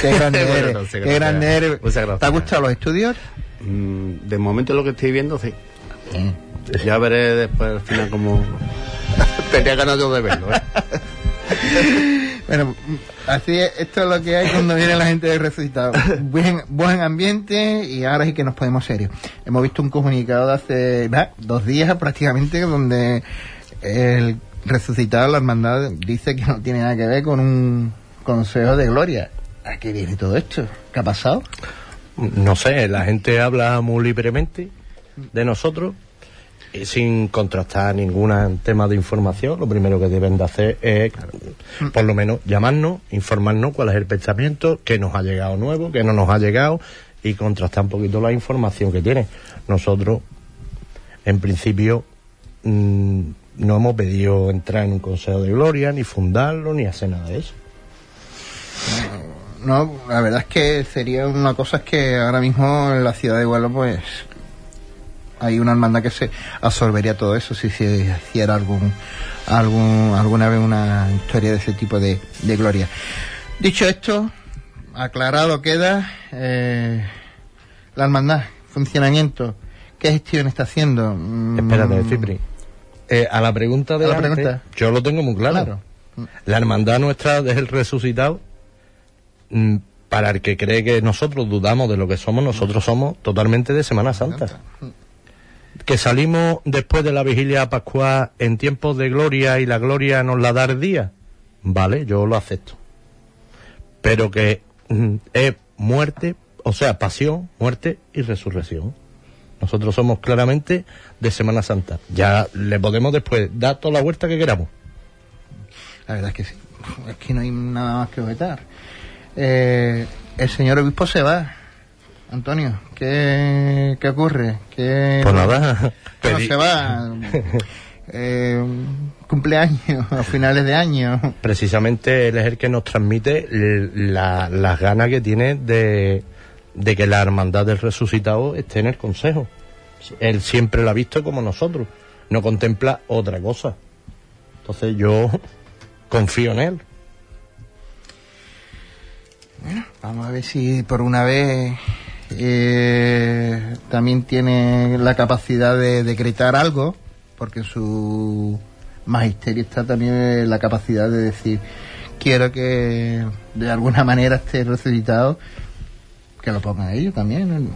A: Qué grande eres. qué grande eres. ¿Te ha gustado los estudios?
E: Mm, de momento lo que estoy viendo, sí. Ya veré después al final como... Tenía ganas de verlo, ¿eh?
A: Bueno, así es, esto es lo que hay cuando viene la gente de resucitado. Buen, buen ambiente y ahora sí que nos podemos serios. Hemos visto un comunicado de hace dos días prácticamente donde el resucitado, la hermandad, dice que no tiene nada que ver con un consejo de gloria. ¿A qué viene todo esto? ¿Qué ha pasado?
E: No sé, la gente habla muy libremente de nosotros sin contrastar ningún tema de información, lo primero que deben de hacer es, por lo menos, llamarnos, informarnos cuál es el pensamiento, qué nos ha llegado nuevo, qué no nos ha llegado, y contrastar un poquito la información que tiene. Nosotros, en principio, mm, no hemos pedido entrar en un consejo de gloria, ni fundarlo, ni hacer nada de eso.
A: No, la verdad es que sería una cosa que ahora mismo en la ciudad de Huelva, pues hay una hermandad que se absorbería todo eso si se hiciera algún, algún, alguna vez una historia de ese tipo de, gloria. Dicho esto, aclarado queda eh, la hermandad, funcionamiento, qué gestión está haciendo.
E: Mm, Espérate, Cipri. Eh, a la pregunta de la pregunta? yo lo tengo muy claro. La hermandad nuestra es el resucitado. Mm, para el que cree que nosotros dudamos de lo que somos, nosotros somos totalmente de Semana Santa. Que salimos después de la vigilia pascual en tiempos de gloria y la gloria nos la da el día, vale, yo lo acepto. Pero que mm, es muerte, o sea, pasión, muerte y resurrección. Nosotros somos claramente de Semana Santa. Ya le podemos después dar toda la vuelta que queramos.
A: La verdad es que sí. Es que no hay nada más que objetar. Eh, el señor obispo se va. Antonio, ¿qué, qué ocurre? ¿Qué,
E: Pues nada,
A: Bueno,
E: pedí-
A: se va. Eh, cumpleaños, a finales de año.
E: precisamente él es el que nos transmite la- las ganas que tiene de, de que la hermandad del resucitado esté en el consejo. Él siempre la ha visto como nosotros, no contempla otra cosa. Entonces yo confío en él.
A: Vamos a ver si por una vez eh, también tiene la capacidad de decretar algo, porque en su magisterio está también la capacidad de decir, quiero que de alguna manera esté resucitado, que lo pongan ellos también.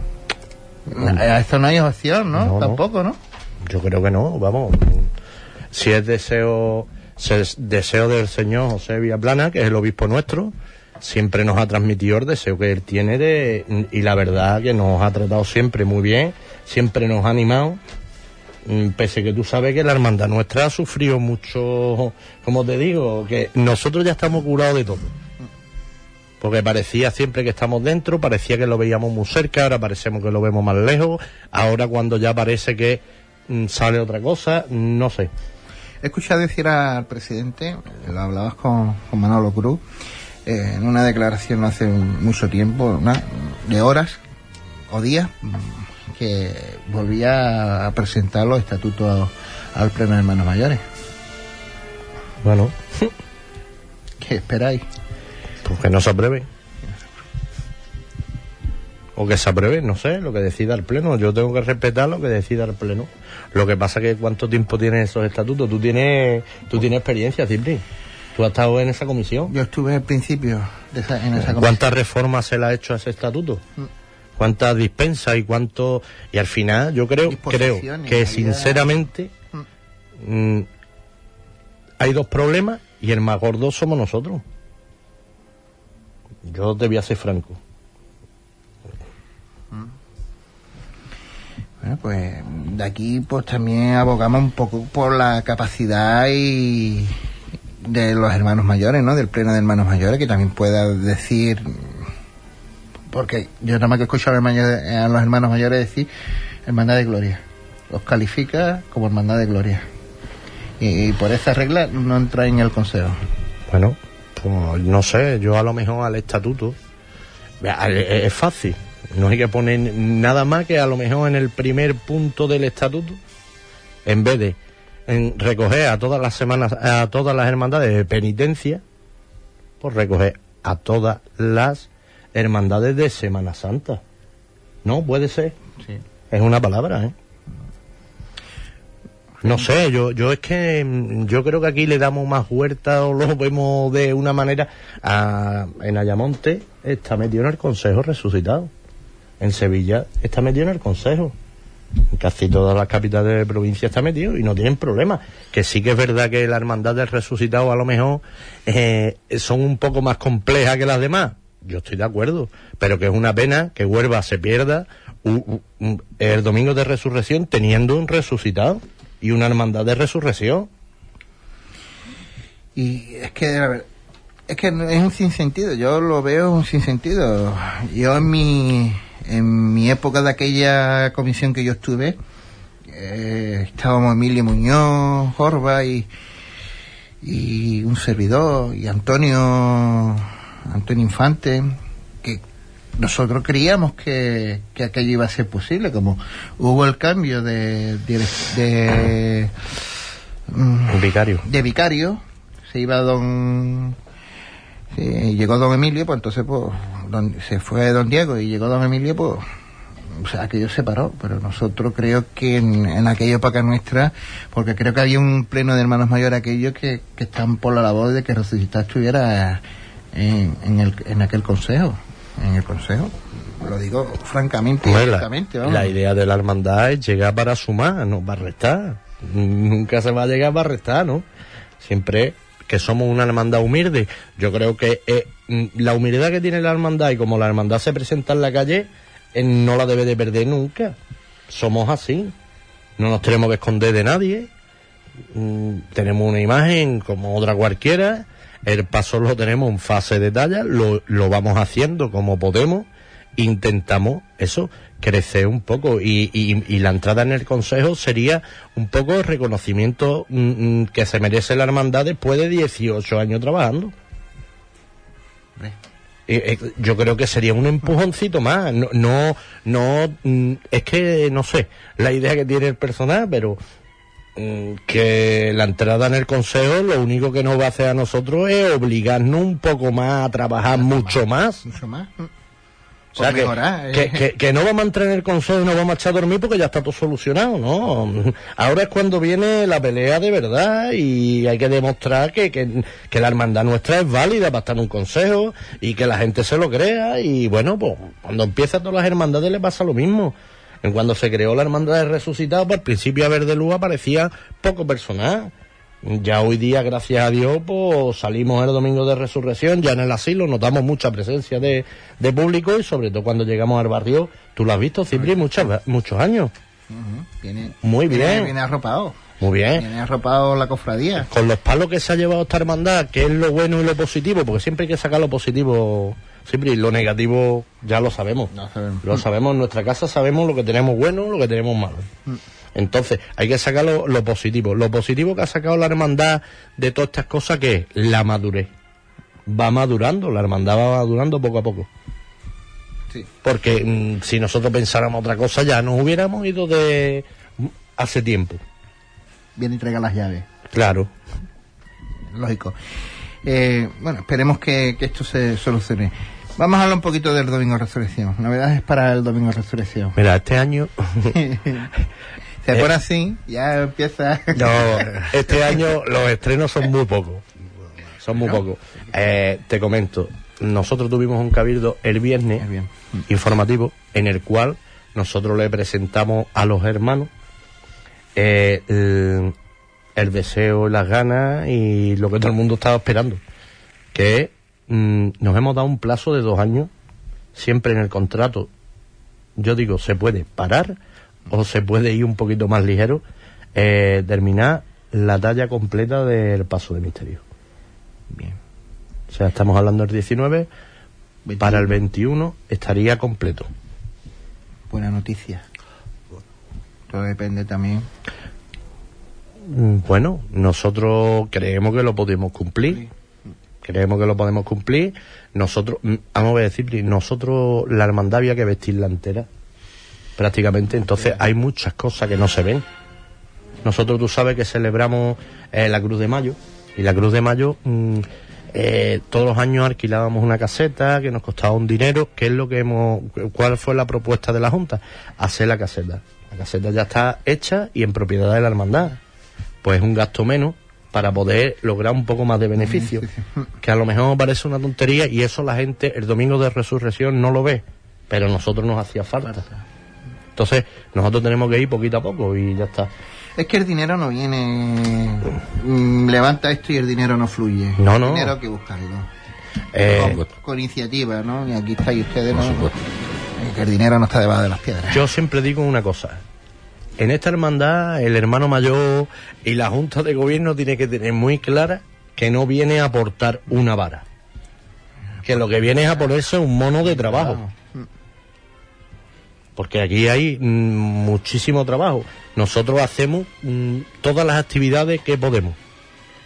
A: A esto no hay opción, ¿no?
E: No.
A: Tampoco, ¿no?
E: Yo creo que no, vamos. Si es deseo, si es deseo del señor José Villaplana, que es el obispo nuestro, siempre nos ha transmitido el deseo que él tiene de, y la verdad que nos ha tratado siempre muy bien, siempre nos ha animado, Mm, pese que tú sabes que la hermandad nuestra ha sufrido mucho, como te digo, que nosotros ya estamos curados de todo. Porque parecía siempre que estamos dentro, parecía que lo veíamos muy cerca, ahora parecemos que lo vemos más lejos, ahora cuando ya parece que mm, sale otra cosa, no sé.
A: He escuchado decir al presidente, lo hablabas con, con Manolo Cruz, eh, en una declaración hace mucho tiempo, una- de horas o días, que volvía a presentar los estatutos al Pleno de Hermanos Mayores.
E: Bueno,
A: ¿Qué esperáis?
E: pues que no se apruebe. O que se apruebe, no sé, lo que decida el Pleno. Yo tengo que respetar lo que decida el Pleno. Lo que pasa que cuánto tiempo tienen esos estatutos. Tú tienes, tú tienes experiencia, Cipri. Tú has estado en esa comisión.
A: Yo estuve al principio de esa- en esa comisión.
E: ¿Cuántas reformas se le ha hecho a ese estatuto? ¿Cuántas dispensas y cuánto...? Y al final yo creo, creo que sinceramente mm, hay dos problemas y el más gordo somos nosotros. Yo te voy a ser franco.
A: Bueno, pues de aquí pues también abogamos un poco por la capacidad y de los hermanos mayores, ¿no? Del pleno de hermanos mayores, que también pueda decir, porque yo nada más que escucho a los a los hermanos mayores decir hermandad de gloria. Los califica como hermandad de gloria. Y, y por esa regla no entra en el consejo.
E: Bueno, pues no sé, yo a lo mejor al estatuto. Es es fácil. No hay que poner nada más que a lo mejor en el primer punto del estatuto, en vez de en recoger a todas las semanas, a todas las hermandades de penitencia, pues recoger a todas las hermandades de Semana Santa. No, puede ser.
A: Sí.
E: Es una palabra, ¿eh? No sé, yo, yo es que mm, yo creo que aquí le damos más vuelta o lo vemos de una manera. A- en Ayamonte está metido en el Consejo resucitado. En Sevilla está metido en el Consejo. Casi todas las capitales de provincia está metido y no tienen problema. Que sí que es verdad que la hermandad del resucitado a lo mejor eh, son un poco más complejas que las demás. Yo estoy de acuerdo, pero que es una pena que Huelva se pierda el domingo de resurrección teniendo un resucitado y una hermandad de resurrección.
A: Y es que, a es que es un sinsentido, yo lo veo un sinsentido. Yo en mi, en mi época de aquella comisión que yo estuve, eh, estábamos Emilio Muñoz, Jorba y, y un servidor, y Antonio, Antonio Infante, que nosotros creíamos que, que aquello iba a ser posible, como hubo el cambio de, de, de,
E: vicario.
A: de vicario, se iba don sí, llegó don Emilio, pues entonces pues don- se fue don Diego y llegó don Emilio, pues o sea, aquello se paró, pero nosotros creo que en, en aquella época nuestra, porque creo que había un pleno de hermanos mayores aquellos que, que están por la labor de que Resucitar estuviera en, en, el, en aquel consejo. en el Consejo. Lo digo francamente y
E: la,
A: vamos.
E: la idea de la hermandad es llegar para sumar, no para restar. Nunca se va a llegar para restar, ¿no? Siempre que somos una hermandad humilde. Yo creo que eh, mm, la humildad que tiene la hermandad y como la hermandad se presenta en la calle, eh, no la debe de perder nunca. Somos así. No nos tenemos que esconder de nadie. Mm, tenemos una imagen como otra cualquiera. El paso lo tenemos en fase de talla, lo, lo vamos haciendo como podemos. Intentamos eso, crecer un poco. Y, y- y la entrada en el consejo sería un poco el reconocimiento mm, mm, que se merece la hermandad después de 18 años trabajando.
A: Hombre.
E: Eh, eh, yo creo que sería un empujoncito más. No, no, no, mm, es que no sé la idea que tiene el personal, pero mm, que la entrada en el consejo lo único que nos va a hacer a nosotros es obligarnos un poco más a trabajar mucho más.
A: Mucho más.
E: O sea, que,
A: mejorar, eh.
E: que- que no vamos a entrar en el consejo y no vamos a echar a dormir porque ya está todo solucionado, ¿no? Ahora es cuando viene la pelea de verdad y hay que demostrar que, que, la hermandad nuestra es válida para estar en un consejo y que la gente se lo crea y bueno, pues cuando empieza todas las hermandades le pasa lo mismo. En cuando se creó la hermandad de resucitados, pues al principio a ver de luz aparecía poco personal. Ya hoy día, gracias a Dios, pues salimos el domingo de resurrección, ya en el asilo notamos mucha presencia de, de público y sobre todo cuando llegamos al barrio, tú lo has visto, Cipri, muchas, muchos años.
A: Viene,
E: Muy bien.
A: Viene arropado.
E: Muy bien.
A: Viene arropado la cofradía.
E: Con los palos que se ha llevado esta hermandad, que es lo bueno y lo positivo, porque siempre hay que sacar lo positivo, Cipri, lo negativo ya lo sabemos.
A: No sabemos.
E: Lo sabemos en nuestra casa, sabemos lo que tenemos bueno, lo que tenemos malo. Entonces, hay que sacar lo, lo positivo. Lo positivo que ha sacado la hermandad de todas estas cosas, que es la madurez. Va madurando, la hermandad va madurando poco a poco.
A: Sí.
E: Porque mm, si nosotros pensáramos otra cosa, ya nos hubiéramos ido de mm, hace tiempo.
A: Viene y traiga las llaves.
E: Claro.
A: Lógico. Eh, bueno, esperemos que, que esto se solucione. Vamos a hablar un poquito del Domingo de Resurrección. Novedades para el Domingo de Resurrección.
E: Mira, este año
A: Se pone así, ya empieza.
E: No, este año los estrenos son muy pocos. Son muy pocos. Eh, te comento, nosotros tuvimos un cabildo el viernes informativo en el cual nosotros le presentamos a los hermanos eh, el, el deseo, las ganas y lo que todo el mundo estaba esperando. Que mm, nos hemos dado un plazo de dos años, siempre en el contrato. Yo digo, se puede parar o se puede ir un poquito más ligero, eh, terminar la talla completa del paso de misterio.
A: Bien.
E: O sea, estamos hablando del 19,
A: 21.
E: para el 21 estaría completo.
A: Buena noticia. Todo depende también.
E: Mm, Bueno, nosotros creemos que lo podemos cumplir. Creemos que lo podemos cumplir. Nosotros, mm, vamos a decir, nosotros la hermandad había que vestirla entera. Prácticamente. Entonces hay muchas cosas que no se ven. Nosotros tú sabes que celebramos eh, la Cruz de Mayo. Y la Cruz de Mayo, mm, eh, todos los años alquilábamos una caseta que nos costaba un dinero. ¿Qué es lo que hemos, cuál fue la propuesta de la Junta? Hacer la caseta. La caseta ya está hecha y en propiedad de la hermandad. Pues es un gasto menos para poder lograr un poco más de beneficio. Que a lo mejor parece una tontería y eso la gente el domingo de resurrección no lo ve. Pero a nosotros nos hacía falta. Entonces, nosotros tenemos que ir poquito a poco y ya está.
A: Es que el dinero no viene. mm, levanta esto y el dinero no fluye.
E: No, no.
A: El dinero hay que buscarlo.
E: Eh,
A: con, con iniciativa, ¿no? Y aquí estáis ustedes, ¿no? Eh, Que el dinero no está debajo de las piedras.
E: Yo siempre digo una cosa. En esta hermandad, el hermano mayor y la Junta de Gobierno tiene que tener muy clara que no viene a aportar una vara. Que lo que viene es a ponerse un mono de trabajo. Porque aquí hay mm, muchísimo trabajo. Nosotros hacemos mm, todas las actividades que podemos.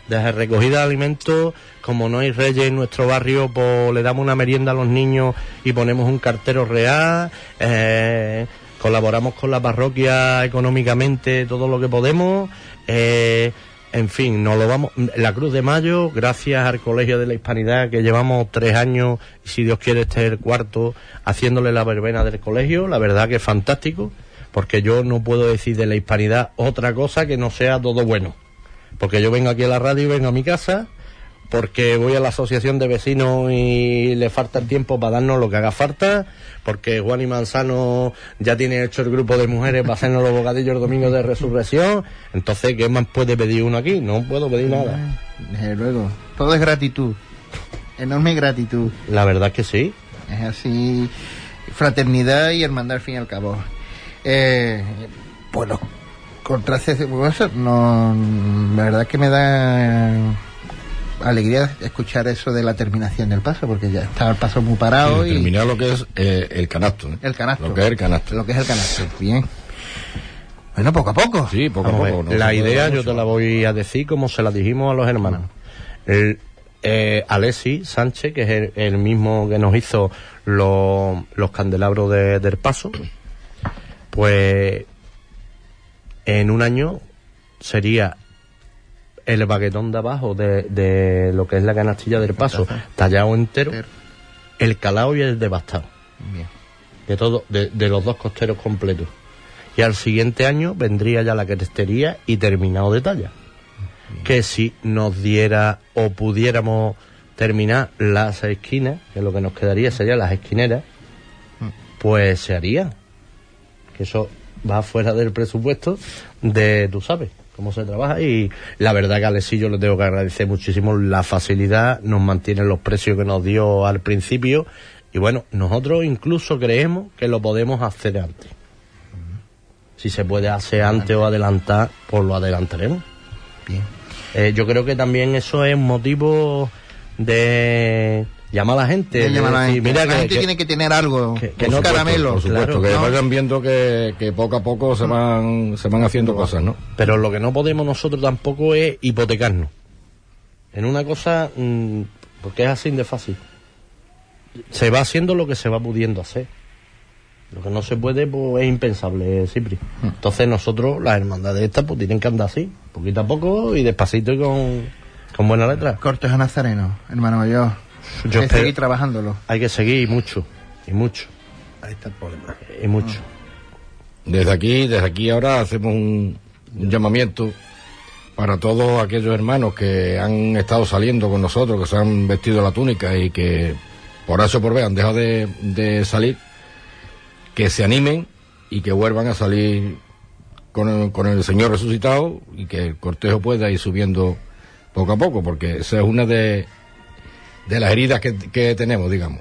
E: Desde recogida de alimentos, como no hay reyes en nuestro barrio, pues le damos una merienda a los niños y ponemos un cartero real. eh, colaboramos con la parroquia económicamente todo lo que podemos. eh, en fin, nos lo vamos. La Cruz de Mayo, gracias al Colegio de la Hispanidad, que llevamos tres años, si Dios quiere, este es el cuarto, haciéndole la verbena del colegio. La verdad que es fantástico, porque yo no puedo decir de la Hispanidad otra cosa que no sea todo bueno. Porque yo vengo aquí a la radio vengo a mi casa, porque voy a la asociación de vecinos y le falta el tiempo para darnos lo que haga falta, porque Juan y Manzano ya tiene hecho el grupo de mujeres para hacernos los bocadillos el domingo de resurrección, entonces, ¿qué más puede pedir uno aquí? No puedo pedir nada.
A: Desde luego. Todo es gratitud. Enorme gratitud.
E: La verdad que sí.
A: Es así. Fraternidad y hermandad al fin y al cabo. Eh, bueno, contrastes, pues, no, la verdad que me da alegría escuchar eso de la terminación del paso, porque ya está el paso muy parado.
F: Sí,
A: y
F: terminar lo que es eh, el canasto. ¿eh?
A: el canasto.
F: Lo que es el canasto.
A: Lo que es el canasto. Bien. Bueno, poco a poco.
F: Sí, poco a
E: Vamos a
F: poco. no
E: la idea yo te la voy a decir como se la dijimos a los hermanos. El, eh, Alessi Sánchez, que es el, el mismo que nos hizo los, los candelabros de- del paso, pues en un año sería el baguetón de abajo de, de lo que es la canastilla del paso, tallado entero, el calao y el devastado
A: Bien.
E: de todo, de, de los dos costeros completos. Y al siguiente año vendría ya la crestería y terminado de talla. Que si nos diera o pudiéramos terminar las esquinas, que lo que nos quedaría serían las esquineras, pues se haría. Que eso va fuera del presupuesto de, tú sabes, cómo se trabaja. Y la verdad que a Alexis yo le tengo que agradecer muchísimo la facilidad, nos mantiene los precios que nos dio al principio. Y bueno, nosotros incluso creemos que lo podemos hacer antes. Si se puede hacer antes o adelantar, pues lo adelantaremos.
A: Bien.
E: Eh, yo creo que también eso es un motivo de llamar a la gente.
A: Llama la
E: decir,
A: gente.
E: Mira
A: la
E: que-
A: gente
E: que-
A: tiene que tener algo.
E: que- que no,
A: caramelo.
F: Por supuesto,
E: Claro,
F: que
A: ¿no?
F: vayan viendo que, que poco a poco se van, se van haciendo cosas, ¿no?
E: Pero lo que no podemos nosotros tampoco es hipotecarnos. En una cosa, mm, porque es así de fácil. Se va haciendo lo que se va pudiendo hacer. Lo que no se puede, pues es impensable, Cipri. Entonces nosotros, las hermandades estas, pues tienen que andar así, poquito a poco y despacito y con, con buena letra.
A: Cortejo Nazareno, hermano mayor.
E: Yo
A: Hay que seguir trabajándolo.
E: Hay que seguir y mucho, y mucho,
D: Ahí está el problema.
E: y mucho.
F: Desde aquí, desde aquí ahora hacemos un, un llamamiento para todos aquellos hermanos que han estado saliendo con nosotros, que se han vestido la túnica y que por eso o por ver han dejado de, de salir, que se animen y que vuelvan a salir con el, con el Señor resucitado y que el cortejo pueda ir subiendo poco a poco, porque esa es una de, de las heridas que, que tenemos, digamos.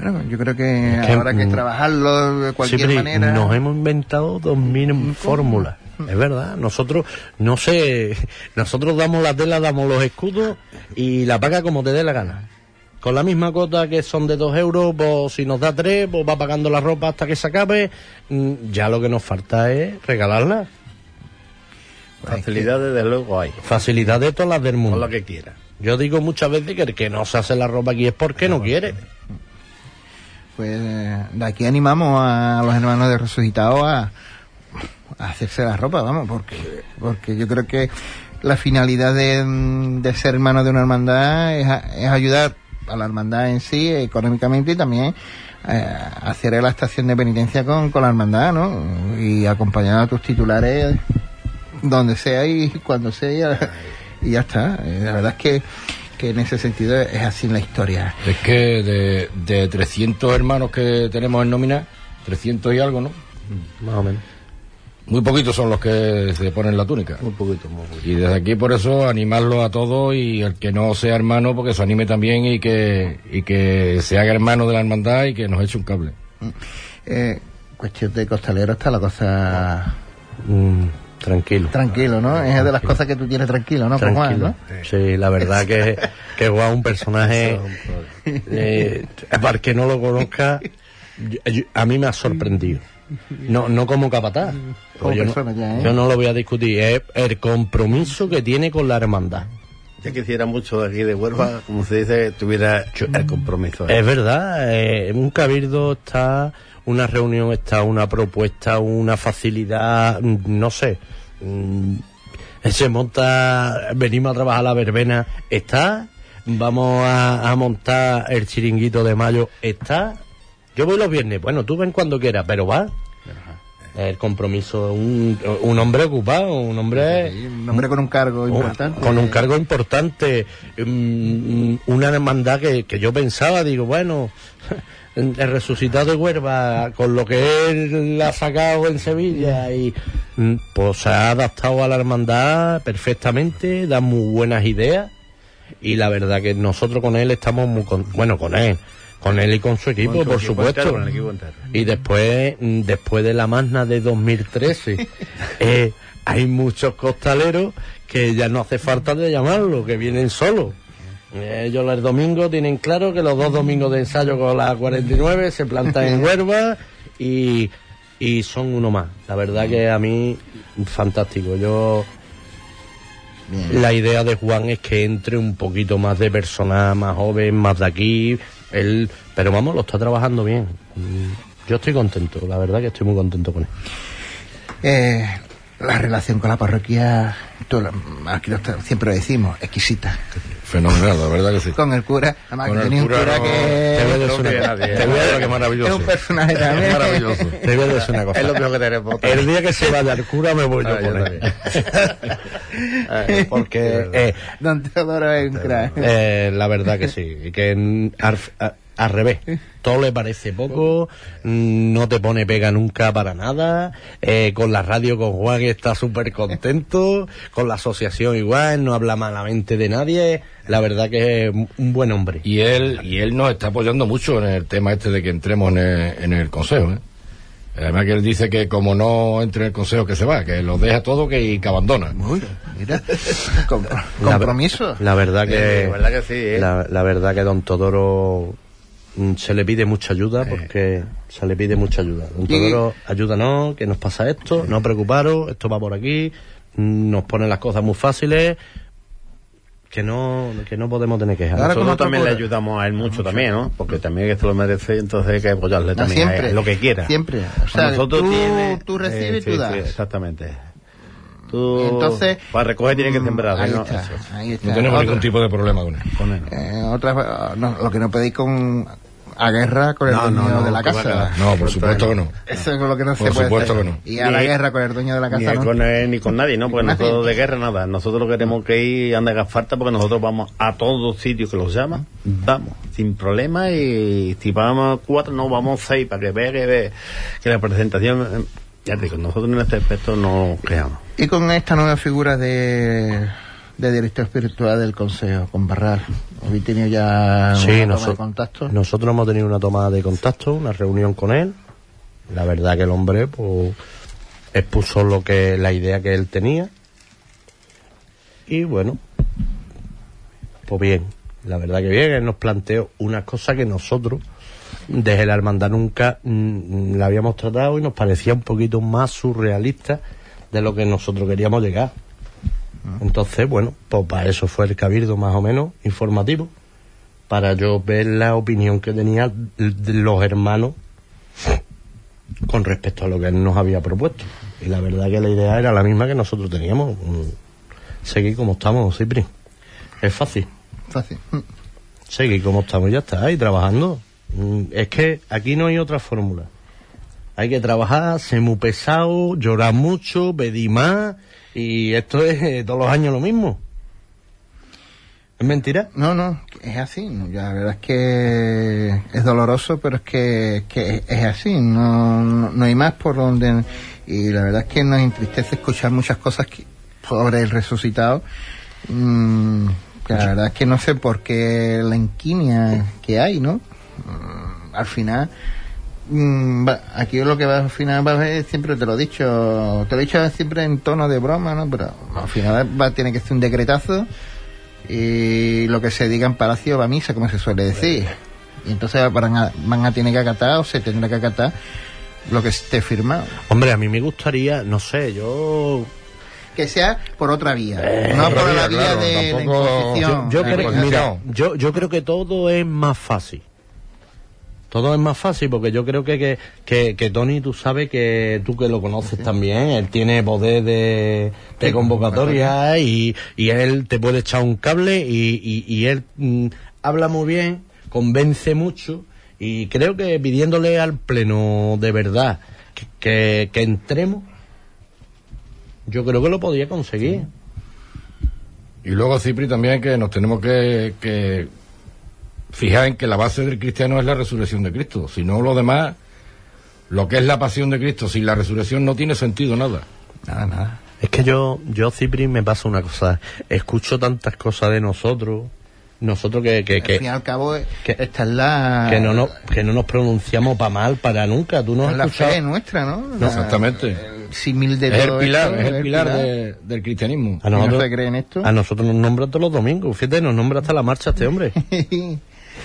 A: Bueno, yo creo que,
E: Es que,
A: habrá que
E: mm,
A: trabajarlo de cualquier manera.
E: nos hemos inventado dos mil fórmulas. Es verdad, nosotros, no sé, nosotros damos la tela, damos los escudos y la paga como te dé la gana. Con la misma cuota que son de dos euros, pues si nos da tres, pues va pagando la ropa hasta que se acabe. Mm, Ya lo que nos falta es regalarla.
G: Facilidades, desde luego, hay.
E: Facilidad de todas las del mundo.
G: Con lo que quiera.
E: Yo digo muchas veces que el que no se hace la ropa aquí es porque no quiere.
A: Pues de aquí animamos a los hermanos de resucitado a, a hacerse la ropa, vamos, porque, porque yo creo que la finalidad de, de ser hermano de una hermandad es, es ayudar a la hermandad en sí económicamente y también eh, hacer la estación de penitencia con, con la hermandad, ¿no? Y acompañar a tus titulares donde sea y cuando sea y ya, está. Eh, La verdad es que, que en ese sentido es así en la historia.
F: Es que de, de 300 hermanos que tenemos en nómina, 300 y algo, ¿no?
E: Más o menos.
F: Muy poquitos son los que se ponen la túnica.
G: Un poquito, muy poquito.
F: Y desde aquí por eso animarlo a todos y el que no sea hermano, porque se anime también y que, y que se haga hermano de la hermandad y que nos eche un cable.
A: Eh, cuestión de costalero está la cosa
E: Mm, tranquilo.
A: tranquilo, ¿no? Es de las cosas que tú tienes tranquilo, ¿no? Con Juan,
E: Tranquilo.
A: ¿no?
E: Sí, la verdad que, que Juan es un personaje, eh, para el que no lo conozca, yo- yo- a mí me ha sorprendido. No, no como capataz.
A: Como
E: Pues yo, no,
A: persona ya, ¿eh?
E: yo no lo voy a discutir. Es el compromiso que tiene con la hermandad.
G: Ya quisiera mucho de aquí de Huelva, como se dice, tuviera el compromiso.
E: Es verdad, eh, un cabildo está una reunión, está una propuesta, una facilidad, mm, no sé. mm, Se monta, venimos a trabajar la verbena, está. Vamos a, a montar el chiringuito de mayo, está. Yo voy los viernes, bueno, tú ven cuando quieras, pero va. El compromiso, un, un hombre ocupado, un hombre...
A: Un hombre con un cargo
E: un-
A: importante.
E: Con un cargo importante, mm, una hermandad que, que yo pensaba, digo, bueno, el resucitado de Huerva, con lo que él ha sacado en Sevilla, y mm, pues se ha adaptado a la hermandad perfectamente, da muy buenas ideas, y la verdad que nosotros con él estamos muy, con- bueno, con él, con él y con su equipo,
G: Con su
E: por
G: equipo
E: supuesto.
G: entero, con el equipo entero.
E: Y después, mm, después de la Magna de 2013, eh, hay muchos costaleros que ya no hace falta de llamarlo, que vienen solos. Eh, Ellos el domingo tienen claro que los dos domingos de ensayo con la 49 se plantan en Huerva y, y son uno más. La verdad que a mí, fantástico. Yo, la idea de Juan es que entre un poquito más de personal, más joven, más de aquí. Él, pero vamos, lo está trabajando bien. Mm, Yo estoy contento, la verdad que estoy muy contento con él.
A: Eh, la relación con la parroquia, tú aquí lo siempre lo decimos, exquisita.
F: Fenomenal, la verdad que sí.
A: Con el cura, además
F: Con
A: que tenía un
F: cura no-
A: que...
E: Te voy a decir una cosa. Te voy a-
F: que maravilloso.
A: Es un personaje también.
F: Es maravilloso.
E: te voy a decir una cosa.
G: Es lo mejor que tenemos.
E: El día que se vaya el cura me voy yo
G: Ah,
E: él. Eh, Porque eh,
A: Don Teodoro es un crack.
E: eh, la verdad que sí, y que a- al revés, todo le parece poco, mm, no te pone pega nunca para nada, eh, con la radio con Juan está súper contento, con la asociación igual, no habla malamente de nadie, la verdad que es un buen hombre.
F: Y él, y él nos está apoyando mucho en el tema este de que entremos en el, en el consejo, ¿eh? Además que él dice que como no entre en el consejo que se va, que lo deja todo que, y que abandona.
A: Uy, mira, com- compromiso.
E: La verdad que,
G: Eh, la verdad que sí, ¿eh?
E: la, la verdad que Don Todoro se le pide mucha ayuda porque se le pide mucha ayuda. Don Todoro, ayúdanos, que nos pasa esto, no preocuparos, esto va por aquí, mm, nos ponen las cosas muy fáciles, que no, que no podemos tener quejas.
A: Ahora
G: Nosotros
A: otro
G: también le ayudamos a él mucho también, ¿no? Porque también que se lo merece, entonces hay que apoyarle
A: No,
G: también a él,
A: siempre.
G: lo que quiera.
A: Siempre. O sea,
G: Nosotros
A: tú,
G: tiene-
A: tú recibes y
G: eh,
A: tú
G: sí, sí,
A: das.
G: exactamente. Tú,
A: Entonces,
G: para recoger tienes que sembrar.
A: Ahí
G: ¿no?
A: está,
G: Eso.
A: ahí está.
F: No tenemos
A: Otra-
F: ningún tipo de problema con él.
G: Con él.
A: eh, otra- no, lo que no podéis con a guerra con el
G: No,
A: dueño
G: no,
A: de la
G: que
A: casa.
F: No, por supuesto que no.
A: Eso es lo que no
F: Por
A: se puede
F: supuesto
A: hacer.
F: que no.
A: Y a la
G: Ni-
A: guerra con el dueño de la
G: Ni
A: casa no.
G: con él, ni con nadie, ¿no?
A: Ni
G: Porque nosotros de guerra nada. Nosotros lo queremos que ir anda haga falta porque nosotros vamos a todos sitios que los llaman, vamos, sin problema y si vamos cuatro, no vamos seis para que vea que, ve- que la presentación, eh, ya te digo, nosotros en este aspecto no creamos.
A: Y con esta nueva figura de, de director espiritual del Consejo, con Barral. ¿Habéis tenido ya
E: Sí,
A: una toma de contacto?
E: nosotros hemos tenido una toma de contacto, una reunión con él. La verdad que el hombre pues, expuso lo que la idea que él tenía. Y bueno, pues bien, la verdad que bien, él nos planteó una cosa que nosotros desde la hermandad nunca mm, la habíamos tratado y nos parecía un poquito más surrealista de lo que nosotros queríamos llegar. Entonces, bueno, pues para eso fue el cabildo más o menos informativo, para yo ver la opinión que tenían los hermanos con respecto a lo que él nos había propuesto. Y la verdad que la idea era la misma que nosotros teníamos, mm, seguir como estamos, Cipri. Es fácil,
A: Fácil.
E: seguir como estamos, ya está, ahí trabajando. Mm, Es que aquí no hay otra fórmula. Hay que trabajar, ser muy pesado, llorar mucho, pedir más, y esto es eh, todos los años lo mismo. ¿Es mentira?
A: No, no, es así. la verdad es que es doloroso, pero es que, es así. No, no, hay más por donde. Y la verdad es que nos entristece escuchar muchas cosas sobre el resucitado. mm, que la verdad es que no sé por qué la inquinia que hay, ¿no? Mm, al final. Mm, va- aquí lo que va al final va a ver, siempre te lo he dicho, te lo he dicho siempre en tono de broma, ¿no? Pero al final va, tiene que ser un decretazo y lo que se diga en palacio va a misa, como se suele decir. Y entonces van a, van a tener que acatar o se tendrá que acatar lo que esté firmado.
E: Hombre, a mí me gustaría, no sé, yo
A: Que sea por otra vía,
E: Eh,
A: no por
F: otra
A: la
F: vía,
A: vía
F: claro,
A: de la
F: tampoco-
A: imposición.
E: Yo creo, mira, yo, yo creo que todo es más fácil. Todo es más fácil porque yo creo que, que, que, que Tony, tú sabes que tú que lo conoces también, él tiene poder de, de convocatoria y, y él te puede echar un cable y, y, y él mm, habla muy bien, convence mucho y creo que pidiéndole al pleno de verdad que, que, que entremos, yo creo que lo podía conseguir.
F: Y luego, Cipri, también que nos tenemos que, que fijar en que la base del cristiano es la resurrección de Cristo. Si no, lo demás, lo que es la pasión de Cristo, sin la resurrección no tiene sentido nada.
E: Nada, nada. Es que yo, yo, Cipri, me pasa una cosa. Escucho tantas cosas de nosotros, nosotros que... que, que
A: al fin y al cabo,
E: que-
A: esta es la...
E: que no, nos, que no nos pronunciamos para mal, para nunca. Tú no has
A: es la
E: escuchado...
A: fe nuestra, ¿no? La-
F: Exactamente.
A: el de
F: Es el
A: todo
F: pilar,
A: esto,
F: es el pilar de- del cristianismo.
E: A
A: ¿Y no
E: nosotros,
A: se cree en esto?
E: a nosotros nos nombra todos los domingos. Fíjate, nos nombra hasta la marcha este hombre.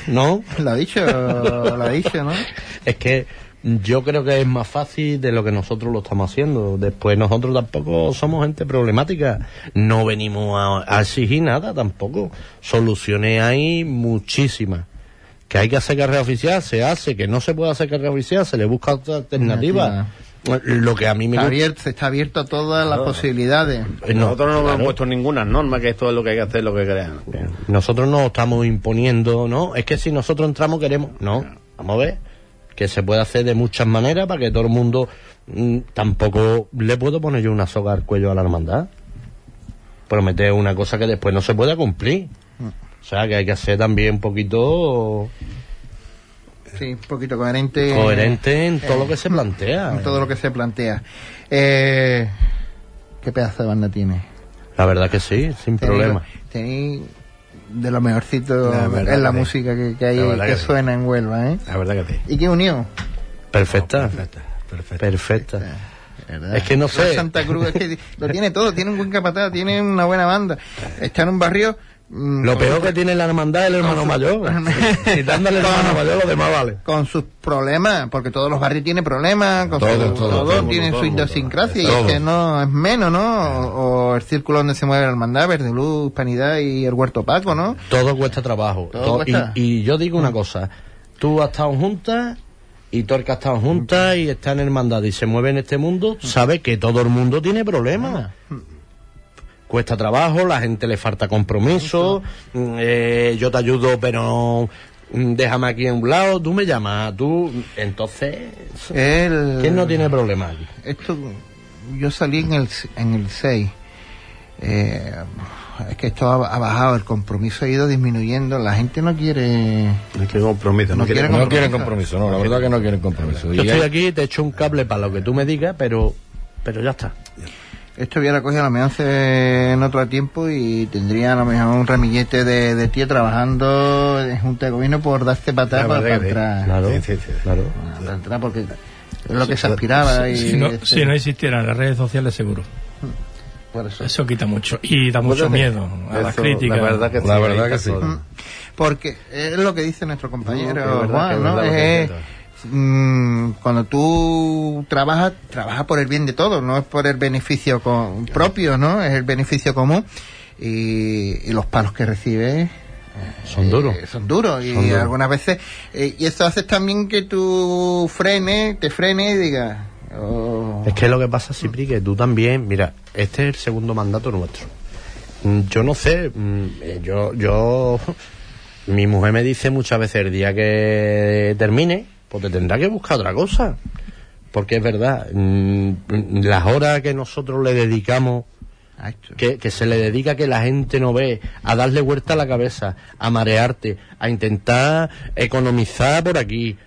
E: ¿No?
A: lo ha dicho, lo ha dicho, ¿no?
E: Es que yo creo que es más fácil de lo que nosotros lo estamos haciendo. Después nosotros tampoco somos gente problemática. No venimos a, a exigir nada tampoco. Soluciones hay muchísimas. Que hay que hacer carrera oficial, se hace. Que no se puede hacer carrera oficial, se le busca otra alternativa. Lo que a mí me
A: Está
E: gusta...
A: abierto, está abierto a todas las posibilidades.
E: Eh, no,
G: Nosotros no hemos
E: claro.
G: puesto ninguna norma, que esto es lo que hay que hacer, lo que crean.
E: Nosotros no estamos imponiendo, ¿no? Es que si nosotros entramos queremos... No, vamos a ver. Que se puede hacer de muchas maneras para que todo el mundo... mm, tampoco le puedo poner yo una soga al cuello a la hermandad. Prometer una cosa que después no se pueda cumplir. O sea, que hay que ser también un poquito
A: Sí, un poquito coherente.
E: coherente en todo
A: eh,
E: lo que se plantea.
A: En todo lo que se plantea. Eh, ¿Qué pedazo de banda tiene?
E: La verdad que sí, sin problema.
A: Tenéis de lo mejorcito
G: La verdad
A: en la
G: que
A: música que, que hay, que,
G: que sí.
A: suena en Huelva, ¿eh?
G: La verdad que sí.
A: ¿Y qué unión?
E: Perfecta.
G: Perfecta, perfecta.
E: Perfecta.
A: ¿Verdad?
E: Es que no sé.
A: Santa Cruz es que lo tiene todo, tiene un buen capataz, tiene una buena banda. Está en un barrio. Mm,
E: Lo peor que tiene la hermandad es el hermano
A: su-
E: mayor. Quitándole el hermano mayor, lo demás vale.
A: con sus problemas, porque todos los barrios tienen problemas, con
F: Todo,
A: su-
F: todo,
A: todos
F: todo el mundo,
A: tienen
G: todo
A: su idiosincrasia, y es que no es menos, ¿no? O, o el círculo donde se mueve la hermandad, Verde Luz, Hispanidad y el Huerto Paco, ¿no?
E: Todo cuesta trabajo.
A: Todo
E: Todo-
A: cuesta.
E: Y, y yo digo una cosa. Tú has estado juntas y Torca ha estado juntas y está en hermandad y se mueve en este mundo, sabes que todo el mundo tiene problemas. Cuesta trabajo, la gente le falta compromiso, mm, eh, yo te ayudo pero mm, déjame aquí en un lado, tú me llamas, tú... Entonces,
A: El,
E: ¿quién no tiene problemas aquí?
A: Esto, yo salí en el, en el 6. Eh, es que esto ha, ha bajado, el compromiso ha ido disminuyendo, la gente no quiere...
G: No quiere compromiso, no,
A: No
G: quiere
A: quiere
F: No quieren compromiso, no, la verdad que no quieren compromiso.
E: Yo estoy aquí, te echo un cable para lo que tú me digas, pero, pero ya está.
A: Esto hubiera cogido a lo mejor en otro tiempo y tendría a lo mejor un ramillete de, de tío trabajando en Junta de Gobierno por darte patada para, para
G: que sí.
A: entrar.
E: Claro,
G: Sí, sí, sí.
E: claro.
A: Para entrar porque es lo que se aspiraba y
H: Si no,
A: este,
H: si no existieran las redes sociales, seguro.
A: por eso.
H: Eso quita mucho. Y da mucho miedo a las críticas.
G: La verdad que sí.
F: La verdad
G: ahí
F: que
G: está
F: sí.
G: todo.
A: Porque es lo que dice nuestro compañero
G: No,
A: Juan, ¿no? Es,
G: dice.
A: mm, cuando tú trabajas, trabajas por el bien de todos, no es por el beneficio propio, ¿no? Es el beneficio común. Y, y los palos que recibes
E: Son duros.
A: eh, son duros y
E: Son duros.
A: algunas veces eh, y eso hace también que tú frenes te frenes y digas oh,
E: Es que lo que pasa, Cipri, que tú también, mira, este es el segundo mandato nuestro. Mm, Yo no sé, mm, eh, yo, yo, mi mujer me dice muchas veces el día que termine, pues te tendrá que buscar otra cosa. Porque es verdad, mm, las horas que nosotros le dedicamos
A: a esto.
E: que, que se le dedica que la gente no ve, a darle vuelta a la cabeza, a marearte, a intentar economizar por aquí,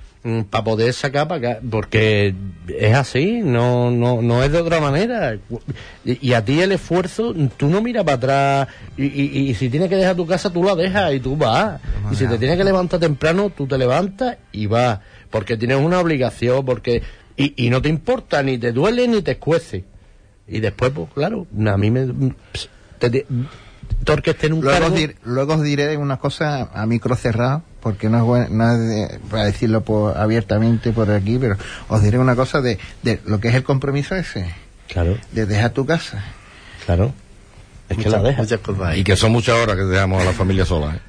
E: para poder sacar para acá, porque es así, no, no, no es de otra manera. Y, y a ti el esfuerzo, tú no miras para atrás, y, y- y si tienes que dejar tu casa, tú la dejas y tú vas. Y si te tienes que levantar temprano, tú te levantas y vas, porque tienes una obligación, porque y, y no te importa, ni te duele, ni te escuece. Y después, pues claro, a mí me... Te, te, Torque esté en un
A: Luego dir- luego os diré una cosa a micro cerrado, porque no es bueno, no es de- para decirlo por- abiertamente por aquí, pero os diré una cosa de, de lo que es el compromiso ese,
E: Claro,
A: de dejar tu casa.
E: claro. Es que la deja.
G: Muchas cosas ahí.
F: Y que son muchas horas que dejamos a la familia sola. ¿eh?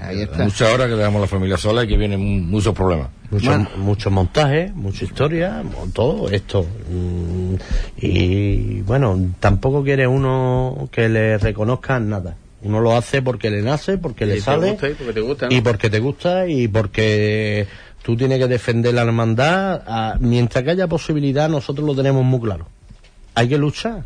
A: Ahí está.
F: Muchas horas que dejamos a la familia sola y que vienen mu- muchos problemas.
E: Mucho,
A: Bueno.
E: muchos montajes, mucha historia, todo esto. Mm, Y bueno, tampoco quiere uno que le reconozcan nada. Uno lo hace porque le nace, porque
G: Y
E: le sale
G: gusta y porque te gusta, ¿no?
E: y porque te gusta y porque tú tienes que defender la hermandad. a- mientras que haya posibilidad, nosotros lo tenemos muy claro. Hay que luchar.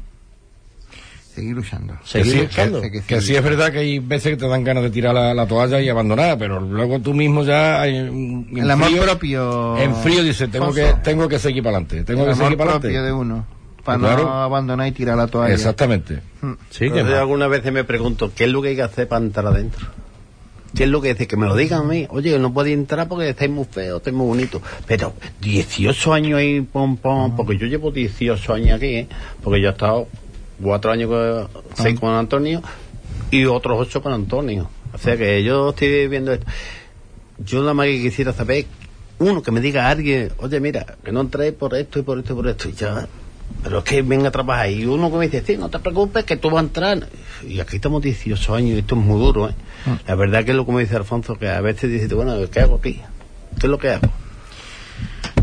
A: Seguir luchando.
F: Que
E: Seguir
F: sí,
E: luchando.
F: que, que sí es verdad que hay veces que te dan ganas de tirar la, la toalla y abandonar, pero luego tú mismo ya en, en
A: El amor
F: frío,
A: propio.
F: en frío dices, tengo que, tengo que seguir para adelante, tengo
A: el
F: que seguir para
A: propio de
F: adelante.
A: uno. Para
F: Claro.
A: no abandonar y tirar la toalla.
F: Exactamente.
A: Mm.
E: Sí, que
G: Entonces,
E: más.
G: algunas veces me pregunto, ¿qué es lo que hay que hacer para entrar adentro? ¿Qué es lo que dice? Que me lo digan a mí. Oye, no podéis entrar porque estáis muy feos, estáis muy bonitos. Pero 18 años ahí, pom, pom, porque yo llevo 18 años aquí, ¿eh? Porque yo he estado cuatro años con, seis con Antonio y otros ocho con Antonio. O sea que yo estoy viendo esto. Yo nada más que quisiera saber, uno, que me diga a alguien, oye, mira, que no entréis por esto y por esto y por esto. Y ya, pero es que venga a trabajar. Y uno que me dice, sí, no te preocupes, que tú vas a entrar. Y aquí estamos 18 años y esto es muy duro, ¿eh? La verdad que es lo que me dice Alfonso, que a veces dices, bueno, ¿qué hago aquí? ¿Qué es lo que hago?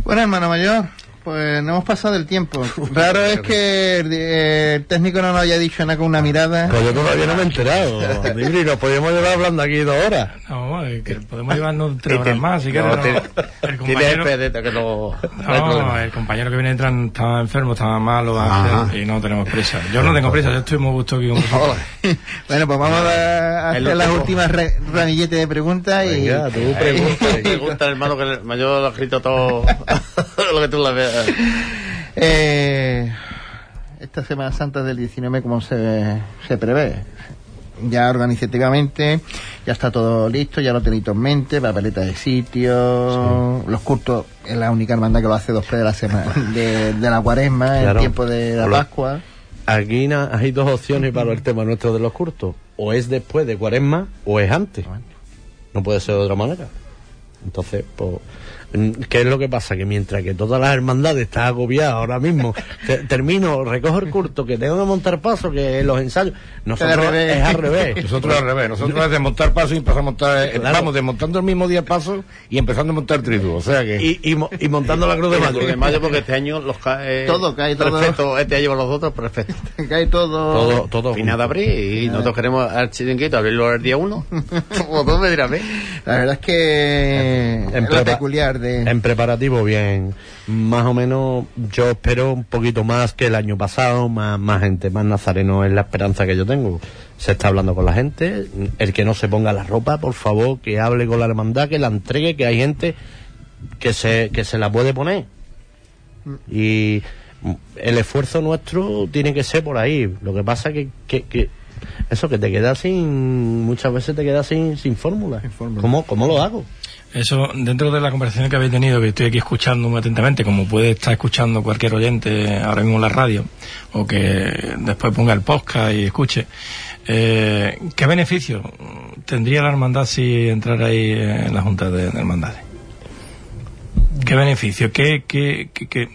A: Bueno, hermano mayor, pues no hemos pasado el tiempo. Raro es que el, el técnico no nos haya dicho nada con una mirada.
E: Pues yo todavía no me he enterado. Libri, nos podemos llevar hablando aquí dos horas.
H: No, es que podemos llevarnos tres
G: Y
H: horas más, si quieres.
G: no,
H: no.
G: te-
H: El compañero,
G: que no... no
H: no, el compañero que viene detrás estaba enfermo, estaba malo, y no tenemos prisa. Yo no tengo prisa, yo estoy muy gusto aquí con vosotros.
A: Bueno, pues vamos a hacer las últimas re- ramilletes de preguntas y...
E: Venga, tú pregunta.
G: Hermano, que mayor lo ha escrito todo lo que tú la veas.
A: Eh, esta Semana Santa del 19, como se, se prevé? Ya organizativamente, ya está todo listo, ya lo tenéis en mente, papeleta de sitio, los cultos, es la única hermandad que lo hace después de la semana, de, de la cuaresma,
E: Claro.
A: el tiempo de la
E: Hola.
A: Pascua.
E: Aquí na- hay dos opciones para el tema nuestro de los curtos. O es después de cuaresma o es antes. No puede ser de otra manera. Entonces, pues, ¿qué es lo que pasa? Que mientras que todas las hermandades están agobiadas ahora mismo, te- termino, recojo el curto, que tengo que montar paso, que los ensayos, nosotros
A: al revés.
E: es al revés.
F: Nosotros al revés, nosotros es desmontar pasos y empezamos a montar, eh,
E: Claro.
F: vamos desmontando el mismo día pasos y empezando a montar tridu, o sea que...
E: Y, y, mo- y montando la cruz de mayo.
G: de mayo porque este año los cae
A: Todo cae, todo.
G: perfecto este año los otros perfecto
A: Cae todo...
E: Todo, todo.
G: final de abril y nosotros queremos al chiringuito abrirlo el día uno o tú me dirás.
A: La verdad es que
E: En
A: es peculiar
E: En preparativo, bien. Más o menos, yo espero un poquito más que el año pasado, más, más gente, más nazareno es la esperanza que yo tengo. Se está hablando con la gente. El que no se ponga la ropa, por favor, que hable con la hermandad, que la entregue, que hay gente que se, que se la puede poner. Y mm, el esfuerzo nuestro tiene que ser por ahí. Lo que pasa que, que, que eso que te quedas sin, muchas veces te quedas sin, sin fórmula. ¿Cómo, ¿Cómo lo hago?
H: Eso, dentro de la conversación que habéis tenido, que estoy aquí escuchando muy atentamente, como puede estar escuchando cualquier oyente ahora mismo en la radio, o que después ponga el podcast y escuche, eh, ¿qué beneficio tendría la hermandad si entrara ahí en la Junta de, de Hermandades? ¿Qué beneficio? ¿Qué, qué, qué, qué,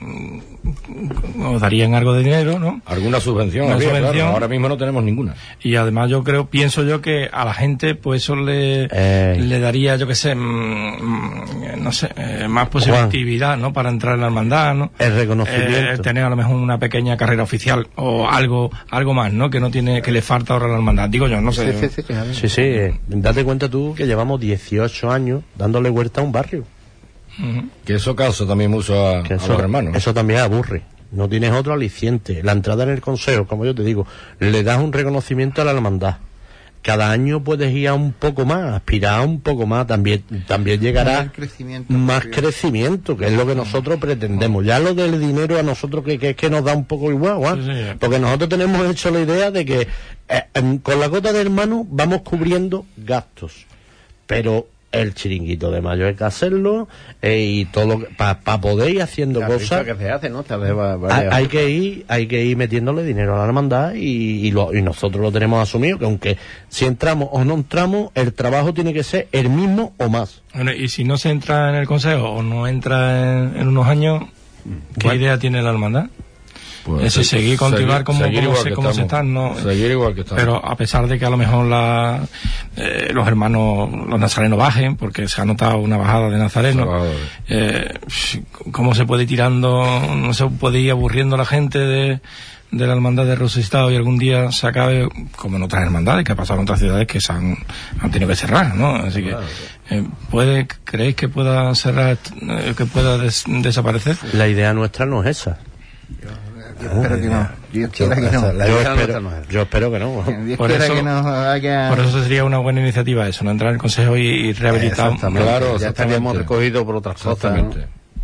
H: mm, os darían algo de dinero, ¿no?
F: Alguna subvención, claro, ahora mismo no tenemos ninguna.
H: Y además yo creo, pienso yo que a la gente pues eso le,
E: Eh.
H: le daría, yo qué sé, mm, mm, no sé, eh, más positividad, ¿no? Para entrar en la hermandad, ¿no?
E: El reconocimiento.
H: Eh, tener a lo mejor una pequeña carrera oficial o algo, algo más, ¿no? Que no tiene, que le falta ahora a la hermandad. Digo yo, no sé.
A: Sí, sí, sí.
E: Sí, sí, eh, date cuenta tú que llevamos 18 años dándole vuelta a un barrio.
F: Que eso causa también mucho a,
E: Que
F: a
E: eso,
F: los hermanos.
E: eso también aburre. No tienes otro aliciente. La entrada en el consejo, como yo te digo, le das un reconocimiento a la hermandad. Cada año puedes ir a un poco más, aspirar a un poco más. También, también llegará
A: crecimiento
E: más crecimiento, que es lo que nosotros pretendemos. Ya lo del dinero a nosotros que, que es que nos da un poco igual, Juan.
H: Sí, sí.
E: porque nosotros tenemos hecho la idea de que eh, con la gota de hermano vamos cubriendo gastos. Pero el chiringuito de mayo hay que hacerlo eh, y todo para poder ir haciendo
G: La
E: cosas.
G: que se hace ¿no? Te hace va-
E: Hay,
G: varias-
E: hay que ir, hay que ir metiéndole dinero a la hermandad y, y, lo- y nosotros lo tenemos asumido que aunque si entramos o no entramos, el trabajo tiene que ser el mismo o más.
H: Bueno, y si no se entra en el consejo o no entra en, en unos años, ¿qué
F: Bueno.
H: idea tiene la hermandad?
F: Pues,
H: Ese seguir, continuar como,
F: seguir
H: como
F: igual
H: se,
F: que
H: como se están, ¿no?
F: Seguir igual que estamos.
H: Pero a pesar de que a lo mejor la, eh, los hermanos, los nazarenos bajen, porque se ha notado una bajada de nazarenos,
F: Bajada.
H: eh, ¿cómo se puede ir tirando, no se puede ir aburriendo la gente de, de la hermandad de resucitado y algún día se acabe, como en otras hermandades que ha pasado en otras ciudades que se han, han tenido que cerrar, ¿no? Así que, eh, ¿puede, ¿creéis que pueda cerrar, eh, que pueda des- desaparecer?
E: La idea nuestra no es esa.
A: Espero que no. Dios quiera que no.
G: La
E: Yo espero,
G: nuestra no
E: yo espero que no.
A: Dios
H: Por eso-
A: que haya...
H: Por eso sería una buena iniciativa eso, no entrar en el consejo y, y rehabilitar.
G: Exactamente.
F: Claro,
G: ya estaríamos recogidos por otras cosas.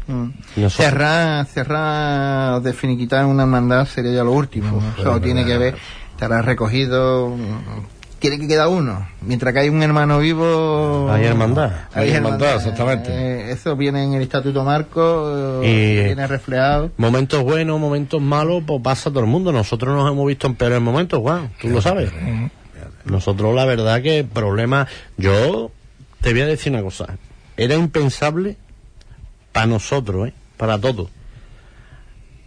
A: Mm. Cerrar, cerrar de finiquitar una hermandad sería ya lo último. Eso tiene que ver, estará recogido. Tiene que quedar uno. Mientras que hay un hermano vivo.
E: Hay hermandad.
F: Hay hermandad, exactamente.
A: Eh, eso viene en el Estatuto Marco,
E: Y-
A: eh, viene reflejado.
E: Momentos buenos, momentos malos, pues pasa todo el mundo. Nosotros nos hemos visto en peores momentos, Juan, tú lo sabes. Nosotros, la verdad, que problemas. Yo te voy a decir una cosa. Era impensable para nosotros, ¿eh? para todos.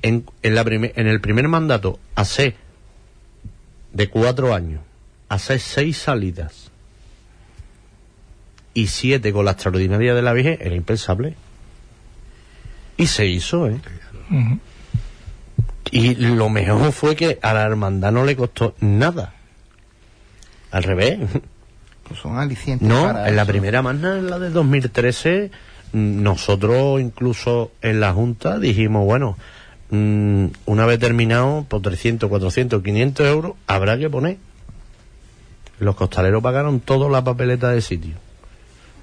E: En, en, la en el primer mandato, hace de cuatro años, hace seis salidas y siete con la extraordinaria de la Virgen, era impensable. Y se hizo, ¿eh? Y lo mejor fue que a la hermandad no le costó nada. Al revés.
A: Pues son alicientes
E: No,
A: para
E: en la primera magna, en la de 2013, mm, nosotros incluso en la Junta dijimos, bueno, mm, una vez terminado, por 300, 400, 500 euros, habrá que poner. Los costaleros pagaron toda la papeleta de sitio.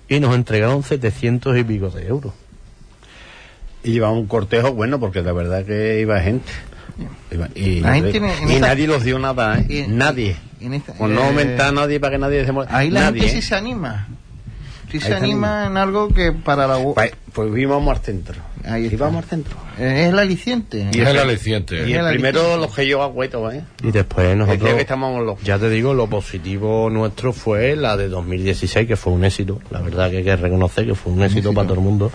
E: Y nos entregaron 700 y pico de euros.
G: Y llevaba un cortejo bueno porque la verdad que iba gente. Iba- y
A: La gente en- en
G: y
A: esta-
G: nadie los dio nada, ¿eh?
A: Y-
G: nadie.
A: y en esta-
G: no
A: eh,
G: aumentar a nadie para que nadie se muera.
A: Ahí la
G: nadie,
A: gente
G: ¿eh?
A: sí se anima. Sí se
G: se
A: anima
G: anima.
A: en algo que para la.
G: Pues, pues íbamos al centro.
A: Ahí está.
G: íbamos al centro.
A: Es el aliciente.
F: Y es el aliciente.
G: Y el primero los que yo agüeto, ¿eh?
E: Y después nosotros...
G: que estamos los...
E: Ya te digo, lo positivo nuestro fue la de 2016, que fue un éxito. La verdad que hay que reconocer que fue un éxito, para todo el mundo.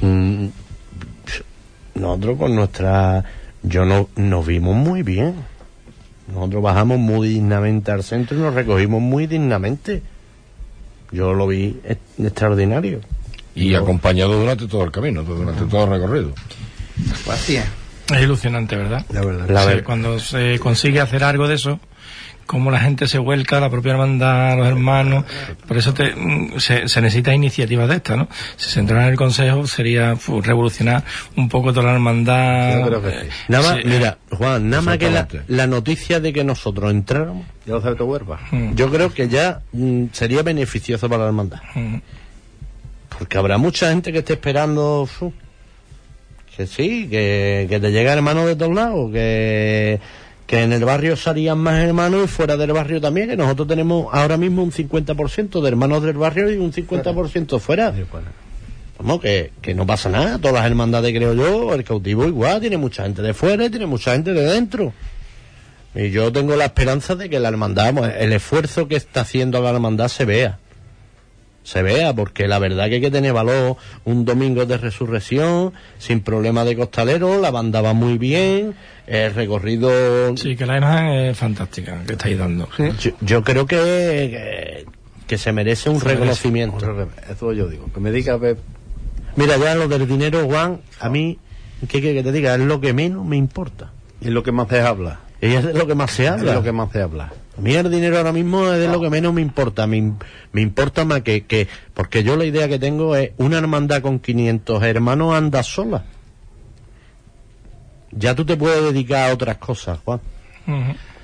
E: Mm, nosotros con nuestra... Yo no, nos vimos muy bien. Nosotros bajamos muy dignamente al centro y nos recogimos muy dignamente. Yo lo vi extraordinario.
F: Y acompañado durante todo el camino, durante todo el recorrido.
A: Así es.
H: Es ilusionante, ¿verdad?
E: La verdad. La
H: Sí,
E: ver-
H: cuando se consigue hacer algo de eso, como la gente se vuelca, la propia hermandad, los hermanos, por eso te- mm, se, se necesita iniciativas de estas, ¿no? Si se entrara en el consejo sería revolucionar un poco toda la hermandad.
G: Yo creo que sí.
E: Nada más,
H: sí,
E: mira, Juan, nada más que la, la noticia de que nosotros entráramos,
G: Ya lo sabe tu huerva.
H: mm,
E: yo creo que ya mm, sería beneficioso para la hermandad.
H: mm.
E: Porque habrá mucha gente que esté esperando fu, que sí, que, que te llega hermano de todos lados, que, que en el barrio salían más hermanos y fuera del barrio también, que nosotros tenemos ahora mismo un 50% de hermanos del barrio y un 50% fuera. Vamos, que, que no pasa nada, todas las hermandades creo yo, el cautivo igual, tiene mucha gente de fuera y tiene mucha gente de dentro. Y yo tengo la esperanza de que la hermandad, pues, el esfuerzo que está haciendo la hermandad se vea se vea, porque la verdad que hay que tener valor un domingo de resurrección, sin problema de costalero, la banda va muy bien, el recorrido...
H: Sí, que la imagen es fantástica que estáis dando.
E: Yo, yo creo que, que, que se merece un reconocimiento.
G: Eso yo digo. Que me diga, ve,
E: Mira, ya lo del dinero, Juan, a mí, ¿qué quiere que te diga? Es lo que menos me importa.
G: es lo que más se habla.
E: Y es lo que más se
G: Es
E: habla.
G: lo que más se habla.
E: A mí el dinero ahora mismo es de lo que menos me importa. Me, me importa más que, que... Porque yo la idea que tengo es una hermandad con 500 hermanos anda sola. Ya tú te puedes dedicar a otras cosas, Juan.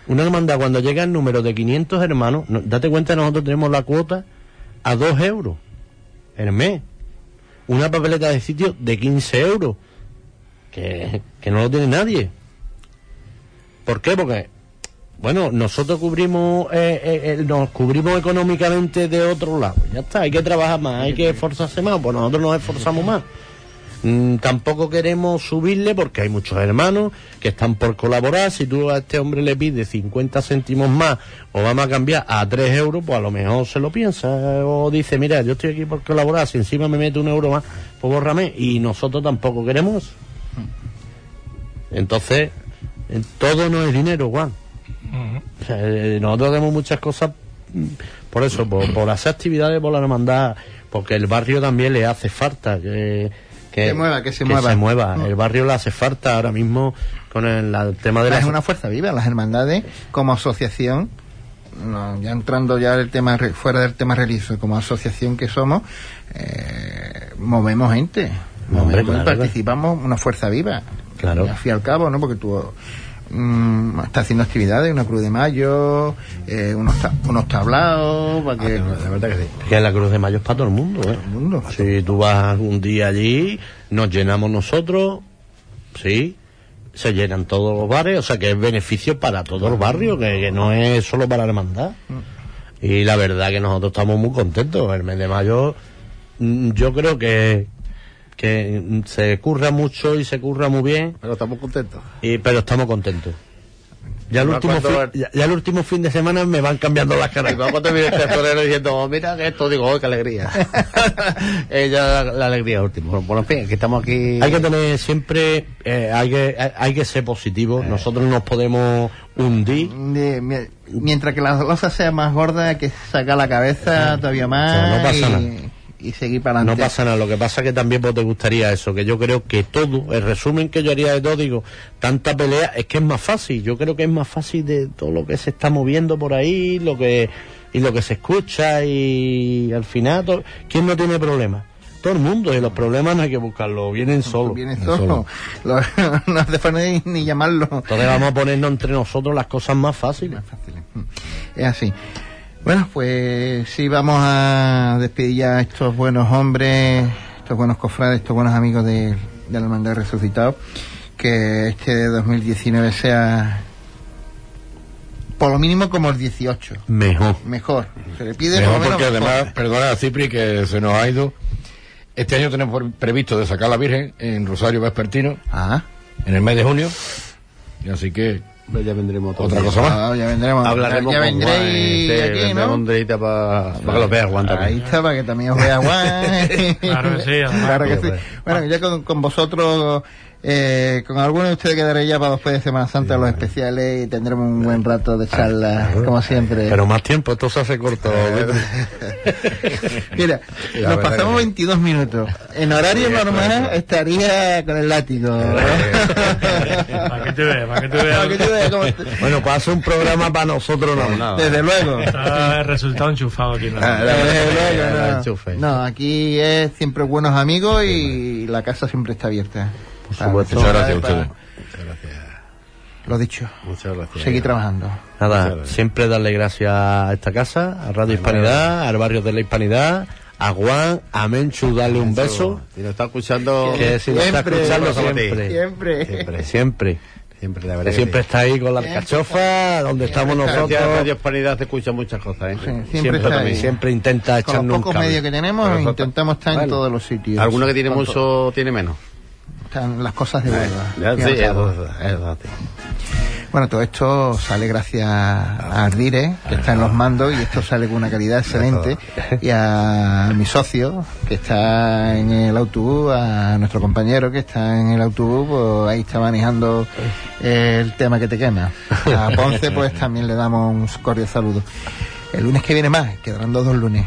E: Una hermandad cuando llega el número de 500 hermanos, no- date cuenta, nosotros tenemos la cuota a 2 euros el mes. Una papeleta de sitio de 15 euros, que, que no lo tiene nadie. ¿Por qué? Porque, bueno, nosotros cubrimos, eh, eh, nos cubrimos económicamente de otro lado. Ya está, hay que trabajar más, hay que esforzarse más, pues nosotros nos esforzamos más. Mm, tampoco queremos subirle porque hay muchos hermanos que están por colaborar. Si tú a este hombre le pides 50 céntimos más o vamos a cambiar a 3 euros, pues a lo mejor se lo piensa o dice, mira, yo estoy aquí por colaborar, si encima me mete un euro más, pues bórrame. Y nosotros tampoco queremos. eso. Entonces, eh, todo no es dinero, Juan. O sea, eh, nosotros hacemos muchas cosas mm, por eso, por, por hacer actividades por la hermandad, porque el barrio también le hace falta que, que
A: Que mueva, que se
E: que
A: mueva.
E: se mueva.
A: Mm.
E: El barrio le hace falta ahora mismo con el, tema de la
A: es una fuerza viva, las hermandades como asociación, no, ya entrando ya el tema re- fuera del tema religioso, como asociación que somos, eh, movemos gente,
E: Hombre,
A: movemos y
E: claro.
A: participamos una fuerza viva.
E: Claro.
A: Y al fin y al cabo, ¿no? Porque tú mm, estás haciendo actividades, una cruz de mayo, eh, unos, ta- unos tablaos, para que...
G: La verdad que sí.
E: Que la Cruz de Mayo es para todo el mundo. ¿eh?
A: el mundo.
E: Si tú vas un día allí, nos llenamos nosotros, sí, se llenan todos los bares, o sea que es beneficio para todo el barrio, que, que no es solo para la hermandad. Y la verdad que nosotros estamos muy contentos. El mes de mayo, mm, yo creo que, que se curra mucho y se curra muy bien,
G: Pero estamos contentos.
E: y, pero estamos contentos. Ya el, último
G: cuando-
E: fin, ya, ya el último fin de semana me van cambiando las caras.
G: Y luego te viene el torero diciendo, "Oh, mira que esto, digo, oh, qué alegría. Ella, la, la alegría última. Bueno, en fin, que estamos aquí.
E: Hay que tener siempre, eh, hay, que, hay- que ser positivo. Nosotros nos podemos hundir.
A: Mientras que la losa sea más gorda, hay que sacar la cabeza todavía más
E: O sea, no pasa
A: y,
E: nada.
A: Y seguir para
E: No
A: adelante.
E: pasa nada. Lo que pasa que también pues, te gustaría eso. Que yo creo que todo, el resumen que yo haría de todo, digo, tanta pelea, es que es más fácil. Yo creo que es más fácil de todo lo que se está moviendo por ahí, lo que y lo que se escucha y al final, todo- ¿quién no tiene problemas? Todo el mundo. Y los problemas no hay que buscarlos, vienen solos.
A: Viene solo. Lo- no hace falta ni, llamarlo.
E: Entonces vamos a ponernos entre nosotros las cosas más fáciles.
A: Fáciles. Mm. Es así. Bueno, pues sí, vamos a despedir ya a estos buenos hombres, estos buenos cofrades, estos buenos amigos de, de la Hermandad Resucitado. Que este 2019 sea por lo mínimo como el 18.
E: Mejor.
A: Mejor. Se le pide
F: Mejor
A: menos
F: porque
A: mejor.
F: además, perdona Cipri que se nos ha ido. Este año tenemos previsto de sacar a la Virgen en Rosario Vespertino
A: Ah,
F: en el mes de junio. Así que
G: Pues ya vendremos otro
F: otra
G: día.
F: cosa más.
A: ah, ya vendremos.
G: Hablaremos
A: ya
G: con
A: vendréis
G: Juan, sí,
A: aquí,
G: vendremos
A: ¿no?
G: para, para que los veas Juan
A: Ahí
G: también.
A: está, para que también os vea Juan.
H: Claro que sí.
A: Claro que sí. Bueno, ya con, con vosotros, eh, con algunos de ustedes quedaré ya para después de Semana Santa los especiales y tendremos un buen rato de charla, como siempre.
E: Pero más tiempo, esto se hace corto.
A: Mira,
F: La
A: nos pasamos
F: que sí.
A: 22 minutos. En horario normal estaría con el látigo.
H: Para que te veas, para que te veas.
A: Para que te-
E: bueno, pues hace un programa para nosotros no.
A: Desde luego.
H: Está el resultado enchufado aquí. ¿no?
A: Desde luego, no.
G: enchufe.
A: No, aquí es siempre buenos amigos y la casa siempre está abierta. Por
E: supuesto.
F: Muchas gracias a ustedes.
A: Lo dicho,
G: Muchas gracias.
A: seguir trabajando.
E: Nada, siempre darle gracias a esta casa, a Radio Hispanidad, al barrio de la Hispanidad, a Juan, a Menchu, darle un beso.
G: Si nos está escuchando,
E: Que si nos está
A: Siempre,
E: escuchando
G: siempre.
A: Siempre.
G: Siempre,
E: Siempre.
G: siempre, la
E: Que siempre está ahí con la alcachofa, donde estamos
G: Gracias a
E: nosotros.
G: Radio Hispanidad se escucha muchas cosas, ¿eh?
A: Sí, siempre
E: Siempre, siempre intenta
A: Con
E: echarnos
A: los
E: un
A: pocos
E: cable.
A: medios que tenemos, intentamos estar en todos los sitios.
G: Alguno que tiene
A: Con
G: mucho, tiene menos.
A: Están las cosas de verdad. Al
G: sí.
A: Bueno, todo esto sale gracias a Ardire, que está en los mandos, y esto sale con una calidad excelente, y a mi socio, que está en el autobús, a nuestro compañero que está en el autobús, pues ahí está manejando el tema que te quema. A Ponce, pues también le damos un cordial saludo. El lunes que viene más, quedarán dos, dos lunes.